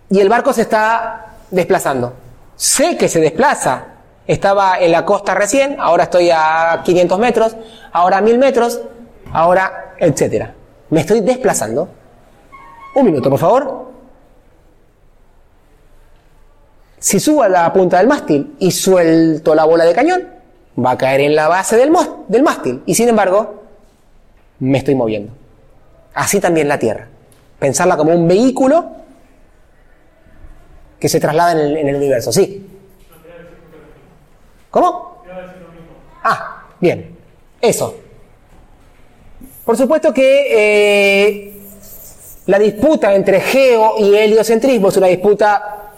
y el barco se está desplazando. Sé que se desplaza. Estaba en la costa recién, ahora estoy a 500 metros, ahora a 1000 metros, ahora, etcétera. Me estoy desplazando. Un minuto, por favor. Si subo a la punta del mástil y suelto la bola de cañón, va a caer en la base del, mástil. Y sin embargo, me estoy moviendo. Así también la Tierra. Pensarla como un vehículo que se traslada en el, en el universo. Sí. ¿Cómo? Ah, bien. Eso. Por supuesto que eh, la disputa entre geo y heliocentrismo es una disputa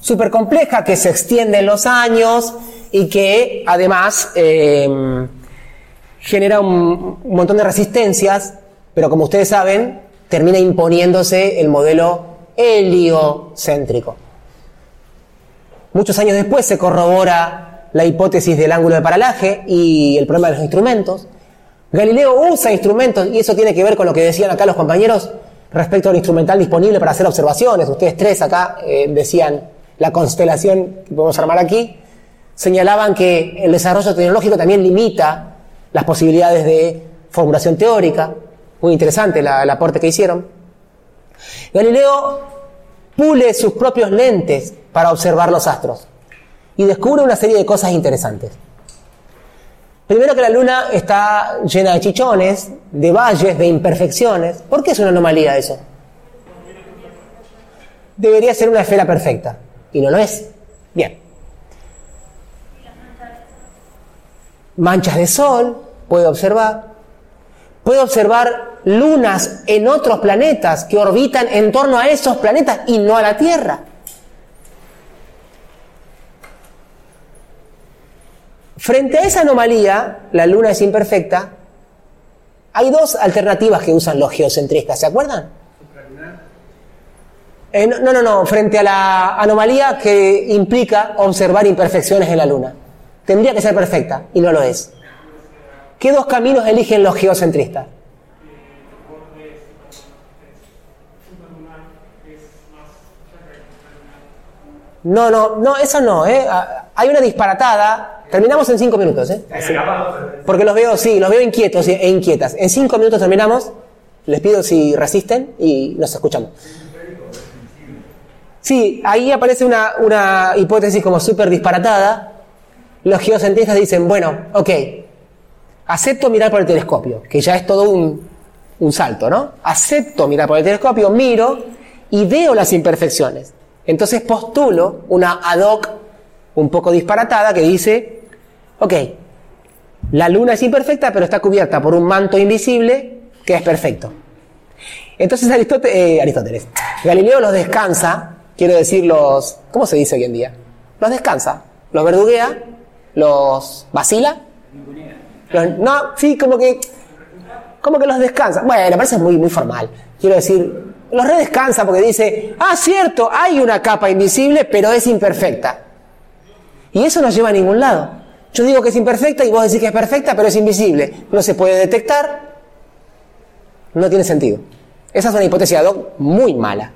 súper compleja que se extiende en los años y que además eh, genera un montón de resistencias, pero como ustedes saben, termina imponiéndose el modelo heliocéntrico. Muchos años después se corrobora la hipótesis del ángulo de paralaje y el problema de los instrumentos. Galileo usa instrumentos y eso tiene que ver con lo que decían acá los compañeros respecto al instrumental disponible para hacer observaciones. Ustedes tres acá eh, decían la constelación que podemos armar aquí. Señalaban que el desarrollo tecnológico también limita las posibilidades de formulación teórica. Muy interesante la- el aporte que hicieron. Galileo pule sus propios lentes para observar los astros y descubre una serie de cosas interesantes. Primero que la luna está llena de chichones, de valles, de imperfecciones. ¿Por qué es una anomalía eso? Debería ser una esfera perfecta y no lo es. Bien. Manchas de sol, puede observar. Puede observar lunas en otros planetas que orbitan en torno a esos planetas y no a la Tierra. Frente a esa anomalía, la luna es imperfecta, hay dos alternativas que usan los geocentristas, ¿se acuerdan? Eh, no, no, no, frente a la anomalía que implica observar imperfecciones en la luna. Tendría que ser perfecta y no lo es. ¿Qué dos caminos eligen los geocentristas? No, no, no, eso no, ¿eh? Ah, Hay una disparatada. Terminamos en cinco minutos, ¿eh? Así. Porque los veo, sí, los veo inquietos e inquietas. En cinco minutos terminamos. Les pido si resisten y nos escuchamos. Sí, ahí aparece una, una hipótesis como súper disparatada. Los geocentristas dicen, bueno, ok, acepto mirar por el telescopio, que ya es todo un, un salto, ¿no? Acepto mirar por el telescopio, miro y veo las imperfecciones. Entonces postulo una ad hoc un poco disparatada que dice, ok, la luna es imperfecta pero está cubierta por un manto invisible que es perfecto. Entonces [LAUGHS] Aristóteles, eh, Aristóteles Galileo los descansa, quiero decir los, ¿cómo se dice hoy en día? Los descansa, los verduguea, los vacila. Los- no, sí, como que, como que los descansa. Bueno, parece muy, muy formal. Quiero decir, los redescansa porque dice, ah, cierto, hay una capa invisible, pero es imperfecta. Y eso no lleva a ningún lado. Yo digo que es imperfecta y vos decís que es perfecta, pero es invisible. No se puede detectar. No tiene sentido. Esa es una hipótesis ad hoc muy mala.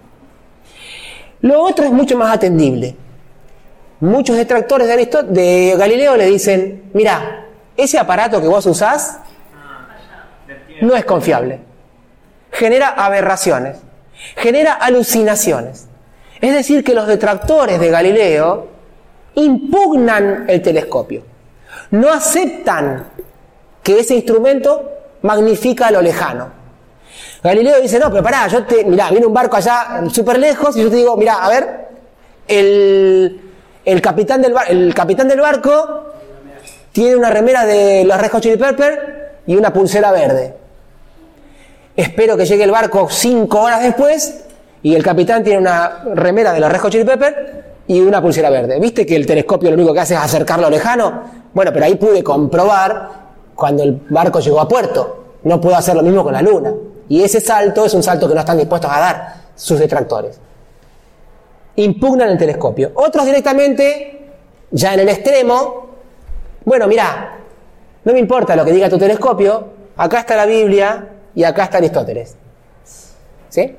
Lo otro es mucho más atendible. Muchos detractores de, de Galileo le dicen, mira, ese aparato que vos usás no es confiable. Genera aberraciones, genera alucinaciones. Es decir, que los detractores de Galileo impugnan el telescopio. No aceptan que ese instrumento magnifica lo lejano. Galileo dice, no, pero pará, yo te, mirá, viene un barco allá súper lejos y yo te digo, mirá, a ver, el, el capitán del, el capitán del barco tiene una remera de los Red Hot Chili Peppers y una pulsera verde. Espero que llegue el barco cinco horas después y el capitán tiene una remera de los Red Hot Chili Peppers y una pulsera verde. ¿Viste que el telescopio lo único que hace es acercarlo lejano? Bueno, pero ahí pude comprobar cuando el barco llegó a puerto. No puedo hacer lo mismo con la luna. Y ese salto es un salto que no están dispuestos a dar sus detractores. Impugnan el telescopio. Otros directamente, ya en el extremo, bueno, mira, no me importa lo que diga tu telescopio, acá está la Biblia y acá está Aristóteles. ¿Sí?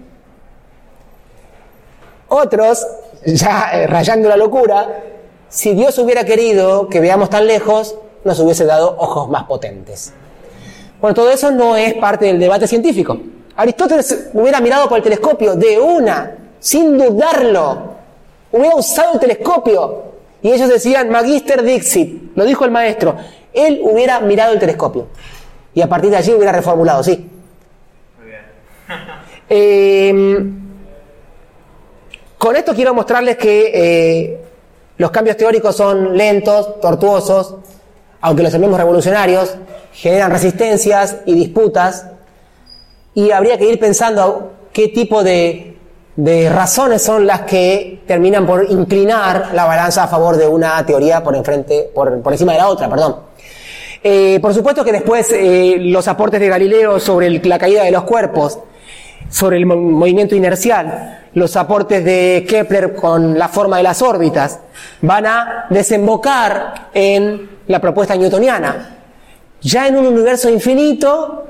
Otros, ya eh, rayando la locura, si Dios hubiera querido que veamos tan lejos, nos hubiese dado ojos más potentes. Bueno, todo eso no es parte del debate científico. Aristóteles hubiera mirado por el telescopio de una, sin dudarlo. Hubiera usado el telescopio. Y ellos decían, Magister Dixit, lo dijo el maestro. Él hubiera mirado el telescopio. Y a partir de allí hubiera reformulado, sí. Eh, con esto quiero mostrarles que eh, los cambios teóricos son lentos, tortuosos, aunque los llamemos revolucionarios, generan resistencias y disputas, y habría que ir pensando qué tipo de, razones son las que terminan por inclinar la balanza a favor de una teoría por, enfrente, por, encima de la otra, perdón. Eh, por supuesto que después eh, los aportes de Galileo sobre la caída de los cuerpos, sobre el mo- movimiento inercial, los aportes de Kepler con la forma de las órbitas, van a desembocar en la propuesta newtoniana. Ya en un universo infinito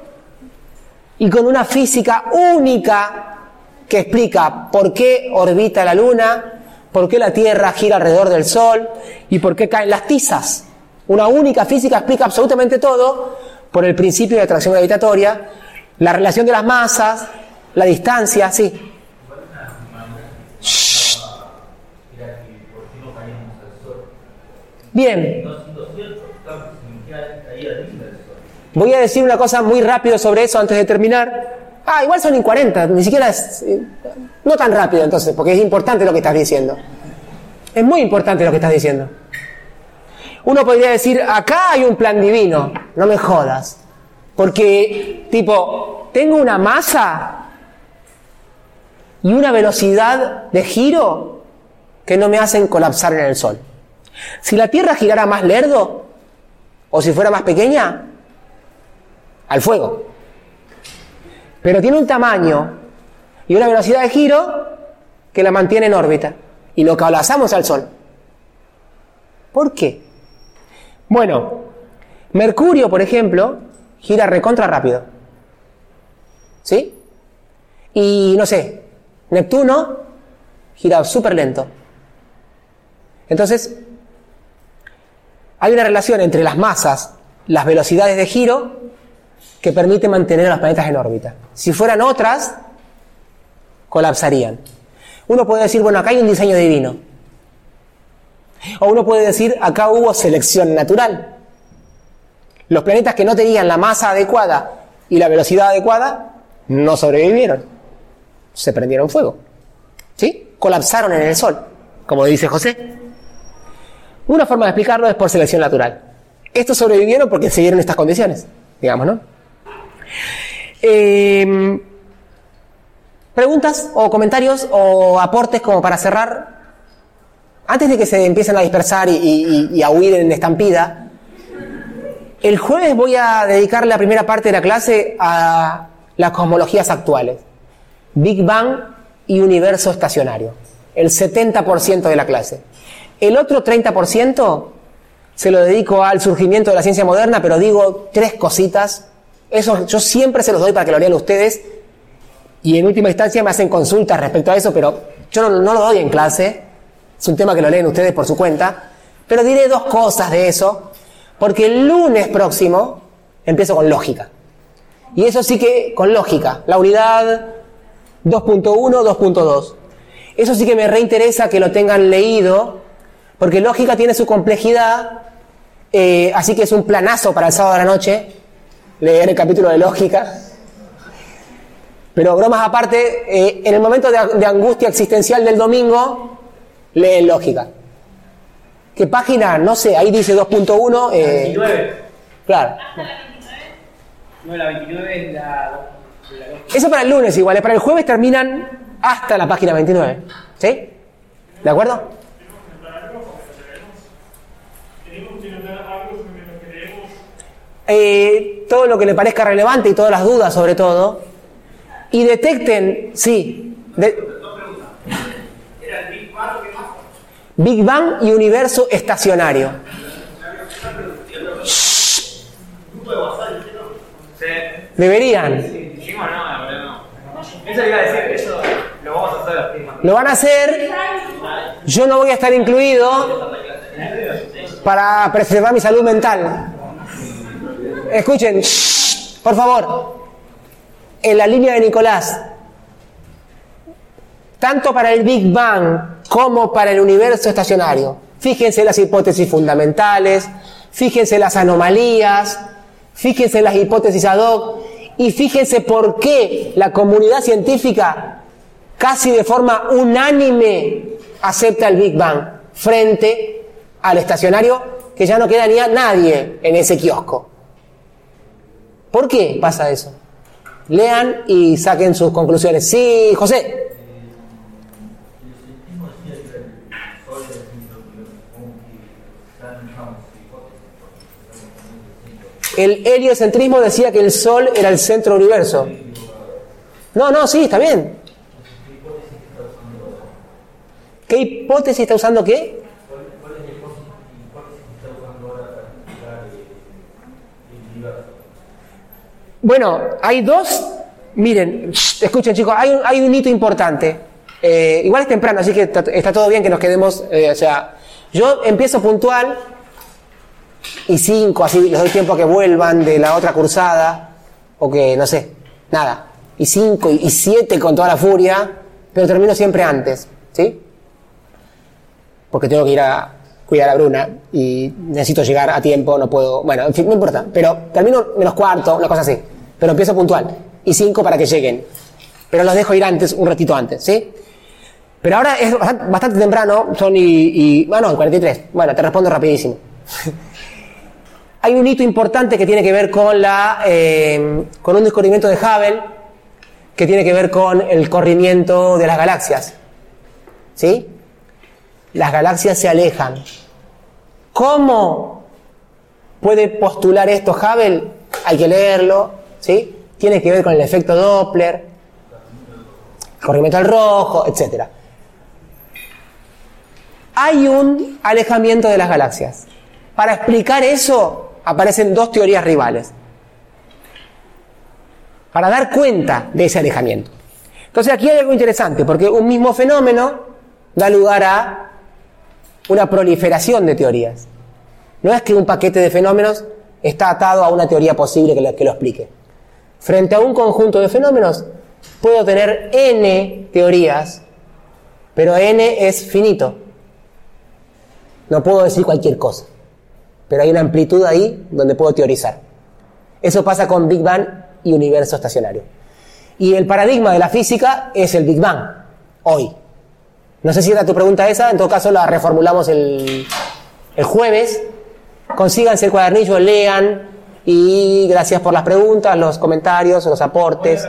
y con una física única que explica por qué orbita la Luna, por qué la Tierra gira alrededor del Sol y por qué caen las tizas. Una única física explica absolutamente todo por el principio de atracción gravitatoria, la relación de las masas, la distancia, sí. Bien, voy a decir una cosa muy rápido sobre eso antes de terminar. Ah, igual son en 40, ni siquiera es... eh, No tan rápido entonces, porque es importante lo que estás diciendo. Es muy importante lo que estás diciendo. Uno podría decir, acá hay un plan divino, no me jodas. Porque, tipo, tengo una masa y una velocidad de giro que no me hacen colapsar en el Sol. Si la Tierra girara más lerdo, o si fuera más pequeña, al fuego. Pero tiene un tamaño y una velocidad de giro que la mantiene en órbita y lo colapsamos al Sol. ¿Por qué? Bueno, Mercurio, por ejemplo, gira recontra rápido. ¿Sí? Y no sé, Neptuno gira súper lento. Entonces, hay una relación entre las masas, las velocidades de giro, que permite mantener a los planetas en órbita. Si fueran otras, colapsarían. Uno puede decir, bueno, acá hay un diseño divino. O uno puede decir, acá hubo selección natural. Los planetas que no tenían la masa adecuada y la velocidad adecuada no sobrevivieron. Se prendieron fuego. ¿Sí? Colapsaron en el Sol, como dice José. Una forma de explicarlo es por selección natural. Estos sobrevivieron porque se estas condiciones, digamos, ¿no? Eh, ¿Preguntas o comentarios o aportes como para cerrar? Antes de que se empiecen a dispersar y, y- y a huir en estampida, el jueves voy a dedicar la primera parte de la clase a las cosmologías actuales. Big Bang y universo estacionario. El 70% de la clase. El otro 30% se lo dedico al surgimiento de la ciencia moderna, pero digo tres cositas. Eso yo siempre se los doy para que lo lean ustedes. Y en última instancia me hacen consultas respecto a eso, pero yo no, lo doy en clase. Es un tema que lo leen ustedes por su cuenta. Pero diré dos cosas de eso, porque el lunes próximo empiezo con lógica. Y eso sí que con lógica. La unidad 2.1, 2.2. Eso sí que me reinteresa que lo tengan leído, porque lógica tiene su complejidad, eh, así que es un planazo para el sábado de la noche leer el capítulo de lógica. Pero bromas aparte, eh, en el momento de, de angustia existencial del domingo, leen lógica. ¿Qué página? No sé, ahí dice 2.1. eh, 29. claro. No, la 29 es la. Eso para el lunes igual, eh, para el jueves terminan hasta la página 29. ¿Sí? ¿De acuerdo? Eh, todo lo que le parezca relevante y todas las dudas sobre todo. Y detecten, sí, de- Big Bang y universo estacionario. Deberían. Eso iba a decir, eso lo vamos a hacer. Lo van a hacer. Yo no voy a estar incluido para preservar mi salud mental. Escuchen, por favor. En la línea de Nicolás, tanto para el Big Bang como para el universo estacionario, fíjense las hipótesis fundamentales, fíjense las anomalías, fíjense las hipótesis ad hoc y fíjense por qué la comunidad científica casi de forma unánime acepta el Big Bang frente al estacionario que ya no queda ni a nadie en ese kiosco. ¿Por qué pasa eso? Lean y saquen sus conclusiones. Sí, José. El heliocentrismo decía que el Sol era el centro del universo. No, no, sí, está bien. ¿Qué hipótesis está usando qué? Bueno, hay dos. Miren, escuchen chicos, hay un, hay un hito importante. Eh, igual es temprano, así que está, está todo bien que nos quedemos. eh, o sea, yo empiezo puntual y cinco, así les doy tiempo a que vuelvan de la otra cursada, o que no sé, nada. Y cinco y, siete con toda la furia, pero termino siempre antes, ¿sí? Porque tengo que ir a cuidar a Bruna y necesito llegar a tiempo, no puedo. Bueno, en fin, no importa, pero termino menos cuarto, una cosa así. Pero empiezo puntual y cinco para que lleguen. Pero los dejo ir antes, un ratito antes, ¿sí? Pero ahora es bastante, temprano, son y, y. Bueno, 43. Bueno, te respondo rapidísimo. Hay un hito importante que tiene que ver con, la, eh, con un descubrimiento de Hubble que tiene que ver con el corrimiento de las galaxias. ¿Sí? Las galaxias se alejan. ¿Cómo puede postular esto Hubble? Hay que leerlo. ¿Sí? Tiene que ver con el efecto Doppler, el corrimiento al rojo, etc. Hay un alejamiento de las galaxias. Para explicar eso aparecen dos teorías rivales. Para dar cuenta de ese alejamiento. Entonces aquí hay algo interesante, porque un mismo fenómeno da lugar a una proliferación de teorías. No es que un paquete de fenómenos está atado a una teoría posible que lo, que lo explique. Frente a un conjunto de fenómenos, puedo tener n teorías, pero n es finito. No puedo decir cualquier cosa, pero hay una amplitud ahí donde puedo teorizar. Eso pasa con Big Bang y universo estacionario. Y el paradigma de la física es el Big Bang, hoy. No sé si era tu pregunta esa, en todo caso la reformulamos el, el jueves. Consíganse el cuadernillo, lean y gracias por las preguntas, los comentarios, los aportes.